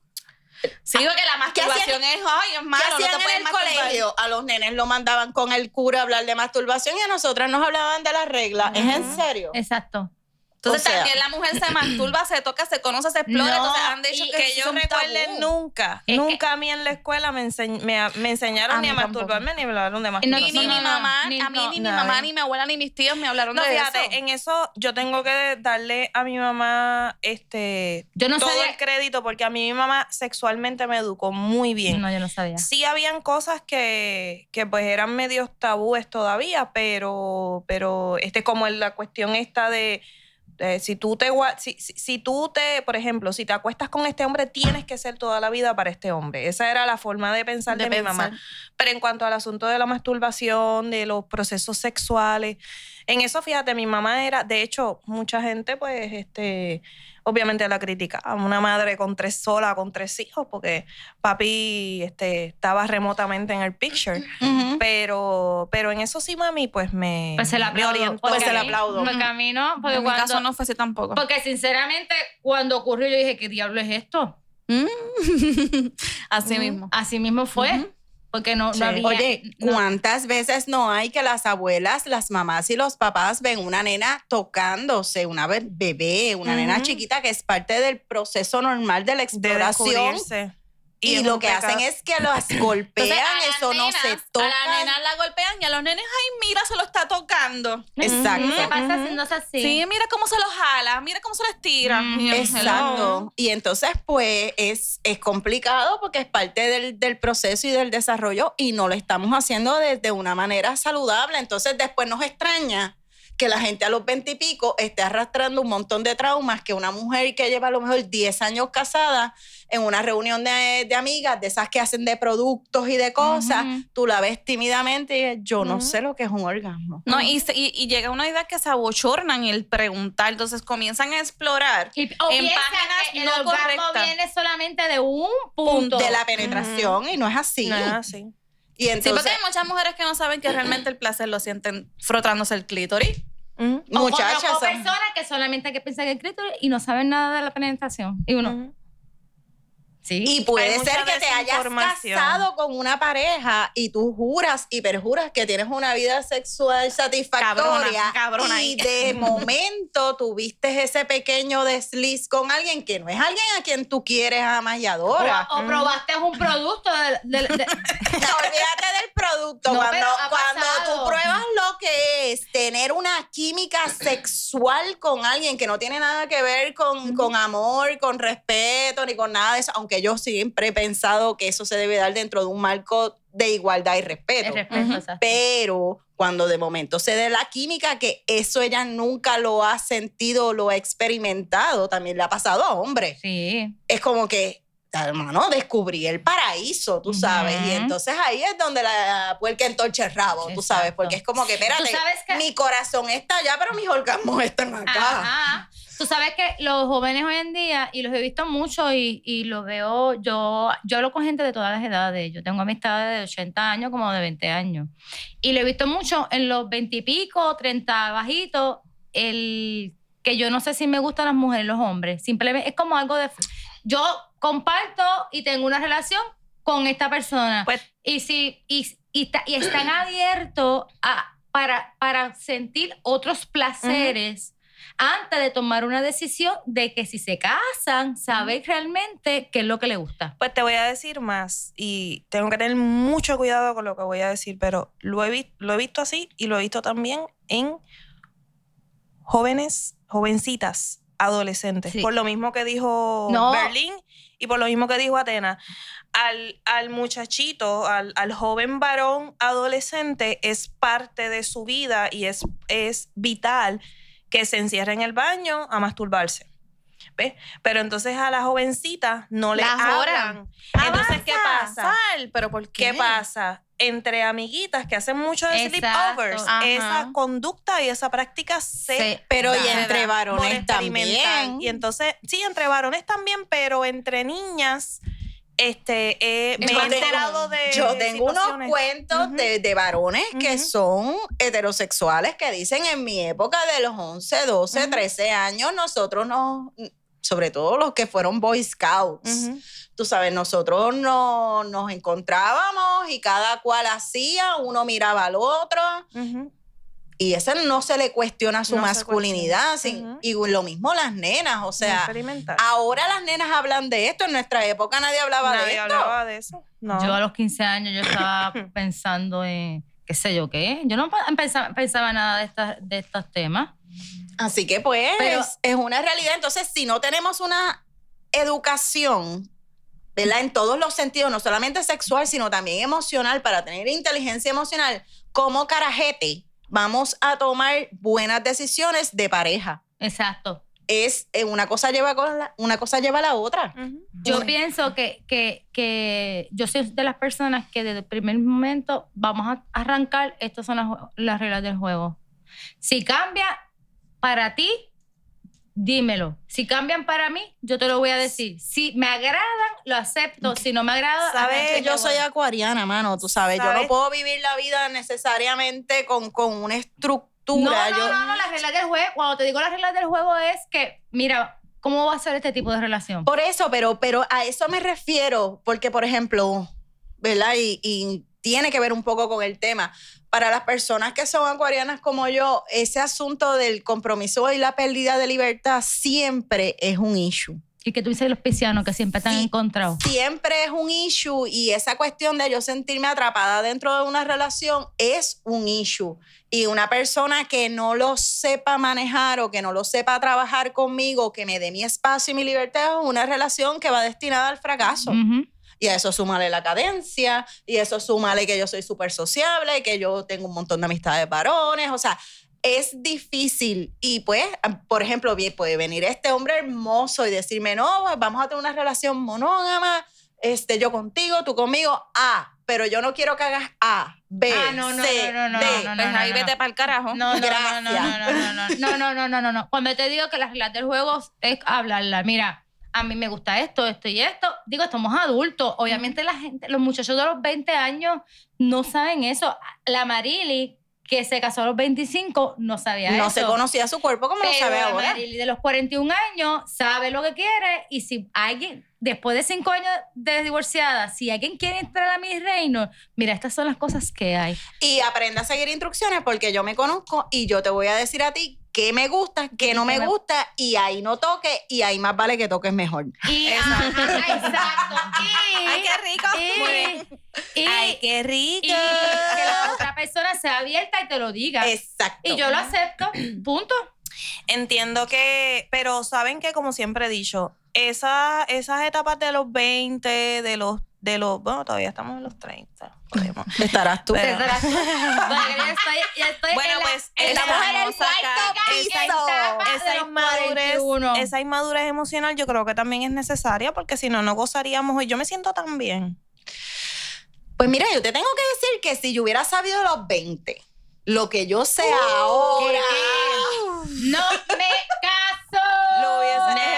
Sí, porque la ¿Qué hacían- masturbación es, ay, es malo, ¿Qué no te en el masturbar. colegio? A los nenes lo mandaban con el cura a hablar de masturbación y a nosotras nos hablaban de las reglas. ¿Es en serio? Exacto. Entonces O sea- también la mujer se masturba, se toca, se conoce, se explora. No, entonces han dicho que, que yo recuerde nunca, Es que- nunca a mí en la escuela me, enseñ- me, me enseñaron A ni a masturbarme ni me hablaron de No, Ni, masturbación. ni no, mi no, mamá, ni- a mí ni mi mamá, ni mi abuela, ni mis tíos me hablaron de fíjate, eso. en eso yo tengo que darle a mi mamá este Yo todo sabía. el crédito porque a mí mi mamá sexualmente me educó muy bien. No, yo no sabía. Sí habían cosas que, que pues eran medios tabúes todavía, pero, pero este, como la cuestión esta de, de si tú te si, si, tú te, por ejemplo, si te acuestas con este hombre, tienes que ser toda la vida para este hombre. Esa era la forma de pensar de, De mi mamá. Pero en cuanto al asunto de la masturbación, de los procesos sexuales, en eso, fíjate, mi mamá era, de hecho, mucha gente, pues, este, obviamente la criticaba. Una madre con tres sola, con tres hijos, porque papi este, estaba remotamente en el picture. Pero, pero en eso sí, mami, pues me, Pues se la aplaudo. Pues se la aplaudo. Porque a mí no. Porque en mi cuando, caso no fue así tampoco. Porque sinceramente, cuando ocurrió, yo dije, ¿qué diablo es esto? Mm. <laughs> así Ujú. mismo. Así mismo fue. Porque no, Sí. no había. Oye, no- ¿cuántas veces no hay que las abuelas, las mamás y los papás ven una nena tocándose, una be- bebé, una nena chiquita que es parte del proceso normal de la exploración? Y, lo que hacen es que las <clears throat> golpean, Entonces, las eso no se nenas- toca. A la nena la golpean y a los nenes, ay, mira, se lo está tocando. Exacto. ¿Qué pasa Ujú. si no es así? Sí, mira cómo se lo jala, mira cómo se lo estira. Mm, Y yo, Exacto. Y entonces, pues, es, es complicado porque es parte del, del proceso y del desarrollo y no lo estamos haciendo desde una manera saludable. Entonces, después nos extraña que la gente a los veintipico esté arrastrando un montón de traumas que una mujer que lleva a lo mejor 10 años casada en una reunión de, de amigas, de esas que hacen de productos y de cosas, Ujú. tú la ves tímidamente y dices, yo no Ujú. sé lo que es un orgasmo. No, y, y, y llega una idea que se abochornan el preguntar, entonces comienzan a explorar. Y, o En páginas que el no orgasmo correctas. viene solamente de un punto. De la penetración y no es así. No es así. Y Sí, entonces, porque hay muchas mujeres que no saben que realmente el placer lo sienten frotándose el clítoris. Ujú. O muchachas, conozco son- personas que solamente que piensan que el clítoris y no saben nada de la penetración. Y uno. Sí. Y puede ser que te hayas casado con una pareja y tú juras y perjuras que tienes una vida sexual satisfactoria. Cabrona, cabrona y de <laughs> momento tuviste ese pequeño desliz con alguien que no es alguien a quien tú quieres, amas y adoras. o, o probaste un producto de, de- <laughs> de- No, olvídate del producto. <laughs> No, cuando, cuando pasado. tú pruebas lo que es tener una química sexual con alguien que no tiene nada que ver con, con amor, con respeto, ni con nada de eso, aunque yo siempre he pensado que eso se debe dar dentro de un marco de igualdad y respeto. Pero cuando de momento se dé la química, que eso ella nunca lo ha sentido, lo ha experimentado, también le ha pasado a hombres Sí. es como que, hermano, descubrí el paraíso, tú sabes. Y entonces ahí es donde la puerca entorcha el rabo, tú sabes, porque es como que, espérate, que- mi corazón está allá, pero mis orgasmos están acá. Ajá. Tú sabes que los jóvenes hoy en día, y los he visto mucho y, y los veo, yo, yo hablo con gente de todas las edades. Yo tengo amistades de 80 años como de 20 años. Y lo he visto mucho en los 20 y pico, 30 bajitos, el que yo no sé si me gustan las mujeres los hombres. Simplemente es como algo de... Yo comparto y tengo una relación con esta persona. Pues- y, si, y, y, ta- y están abiertos a, para, para sentir otros placeres antes de tomar una decisión de que si se casan, saber realmente qué es lo que le gusta. Pues te voy a decir más y tengo que tener mucho cuidado con lo que voy a decir, pero lo he, vi- lo he visto así y lo he visto también en jóvenes, jovencitas, adolescentes. Sí. Por lo mismo que dijo No. Berlín y por lo mismo que dijo Atena. Al, al muchachito, al, al joven varón adolescente es parte de su vida y es, es vital que se encierre en el baño a masturbarse. ¿Ves? Pero entonces a la jovencita no le hablan. Entonces, ¿qué pasa? sal, ¿Pero por qué? ¿Qué pasa? Entre amiguitas que hacen mucho de Exacto. sleepovers, Ajá. esa conducta y esa práctica se Se Pero y entre varones también. Y entonces, sí, entre varones también, pero entre niñas, este, eh, me Yo he tengo- enterado de. Yo tengo unos cuentos de, de varones que son heterosexuales que dicen en mi época de los 11, 12, Ujú. 13 años, nosotros nos, sobre todo los que fueron Boy Scouts, tú sabes, nosotros no, nos encontrábamos y cada cual hacía, uno miraba al otro. Y ese no se le cuestiona su No masculinidad. cuestiona. sin- Y lo mismo las nenas, o sea, ahora las nenas hablan de esto, en nuestra época nadie hablaba de Nadie esto. hablaba de eso. No. Yo a los 15 años yo estaba <coughs> pensando en qué sé yo qué. Yo no pensaba, pensaba nada de, estas de estos temas. Así que pues Pero- es una realidad. Entonces, si no tenemos una educación, ¿verdad? En todos los sentidos, no solamente sexual, sino también emocional, para tener inteligencia emocional, como carajete, vamos a tomar buenas decisiones de pareja. Exacto. Es eh, una cosa lleva con la, una cosa lleva a la otra. Yo Sí. pienso que, que, que yo soy de las personas que desde el primer momento vamos a arrancar, estas son las, las reglas del juego. Si cambia para ti, dímelo. Si cambian para mí, yo te lo voy a decir. Si me agradan, lo acepto. Si no me agrada, ¿Sabes? Que yo soy acuariana, mano, tú sabes, yo no puedo vivir la vida necesariamente con, con una estructura. No, no, yo, no, no, las reglas del juego. Cuando te digo las reglas del juego es que, mira, ¿cómo va a ser este tipo de relación? Por eso, pero, pero a eso me refiero, porque, por ejemplo, ¿verdad? Y, y tiene que ver un poco con el tema. Para las personas que son acuarianas como yo, ese asunto del compromiso y la pérdida de libertad siempre es un issue. ¿Y que tú dices los piscianos que siempre están Sí. encontrados? siempre es un issue y esa cuestión de yo sentirme atrapada dentro de una relación es un issue. Y una persona que no lo sepa manejar o que no lo sepa trabajar conmigo, que me dé mi espacio y mi libertad, es una relación que va destinada al fracaso. Ujú. Y a eso súmale la cadencia, y eso súmale que yo soy súper sociable, que yo tengo un montón de amistades varones, o sea, es difícil. Y pues, por ejemplo, bien, puede venir este hombre hermoso y decirme, no, pues, vamos a tener una relación monógama, este, yo contigo, tú conmigo, A, pero yo no quiero que hagas A, B, Ah, no, no, C, no, no, D. no, no, Pues no, ahí no. vete para el carajo. No, no, no, no, Gracias. no, no, no, no, no, no, no, no, no. Cuando te digo que las reglas del juego es hablarla, mira, a mí me gusta esto, esto y esto. Digo, estamos adultos. Obviamente la gente, los muchachos de los 20 años no saben eso. La Marili, que se casó a los 25, no sabía eso. No se conocía su cuerpo como lo sabe la ahora. Marily de los 41 años sabe lo que quiere y si alguien, después de 5 años de divorciada, si alguien quiere entrar a mi reino, mira, estas son las cosas que hay. Y aprenda a seguir instrucciones porque yo me conozco y yo te voy a decir a ti qué me gusta, qué no me gusta y ahí no toque y ahí más vale que toques mejor. Y, <laughs> ajá, exacto. Y, <laughs> Ay, qué rico. y- Ay, qué rico. y que la otra persona sea abierta y te lo diga. Exacto. Y yo lo acepto, <clears throat> punto. Entiendo que, pero saben que como siempre he dicho, esa, esas etapas de los 20, de los, de los, bueno, todavía estamos en los 30. podemos. <laughs> estarás tú. Pero- Bueno, <laughs> ya estoy, ya estoy Bueno, en la- pues, estamos esa- en el cuarto de esa inmadurez, 41. esa inmadurez emocional yo creo que también es necesaria porque si no, no gozaríamos. Y yo me siento tan bien. Pues mira, yo te tengo que decir que si yo hubiera sabido los 20, lo que yo sé Uh, ahora. No me caso. Lo hubiese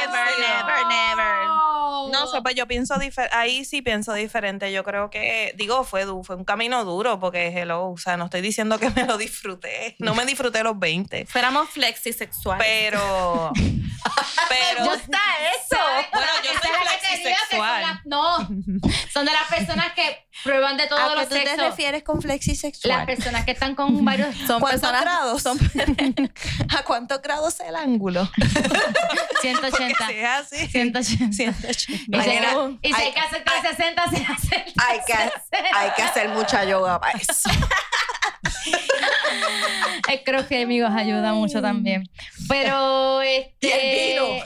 No sé, pues yo pienso diferente. Ahí sí pienso diferente. Yo creo que, digo, fue, un camino duro porque, hello, o sea, no estoy diciendo que me lo disfruté. No me disfruté los 20. Fuéramos flexisexuales. Pero. <laughs> pero. Yo está eso. <laughs> Bueno, yo soy que te que son las- no, son de las personas que prueban de todos los sexos. refieres con Las flexisexual? personas que están con varios <laughs> son ¿Cuántos personas. grados? <laughs> ¿A cuántos grados es el ángulo? <laughs> 180. Porque si es así. 180. 180. Y si hay que- y si hay hay- que hacer 360, se hace. Hay que, hay que hacer mucha yoga para eso. El crossfit, amigos, ayuda mucho también. Pero, este. Y el vino.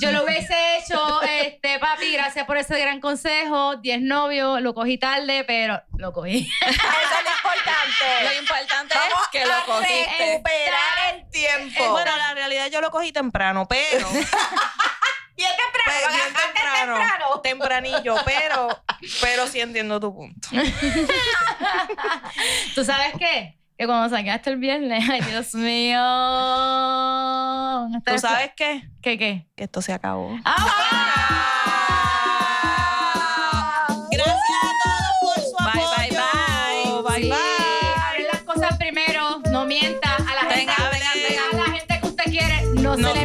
Yo lo hubiese hecho, este, papi, gracias por ese gran consejo. 10 novios, lo cogí tarde, pero lo cogí. <laughs> Eso es lo importante. Lo importante Vamos es que lo cogiste. recuperar el tiempo. Eh, bueno, la realidad yo lo cogí temprano, pero. <laughs> bien temprano. Pues, bien temprano, temprano. tempranillo, pero, pero sí entiendo tu punto. <laughs> ¿Tú sabes qué? Cuando saqué hasta el viernes, <laughs> ay Dios mío. ¿Tú sabes qué? ¿Qué qué? Que esto se acabó. Ah, Gracias a todos por su apoyo. Bye, bye, bye. Bye, bye. Las cosas primero, no mientas a la gente. Venga, venga. A la gente que usted quiere, no, no se le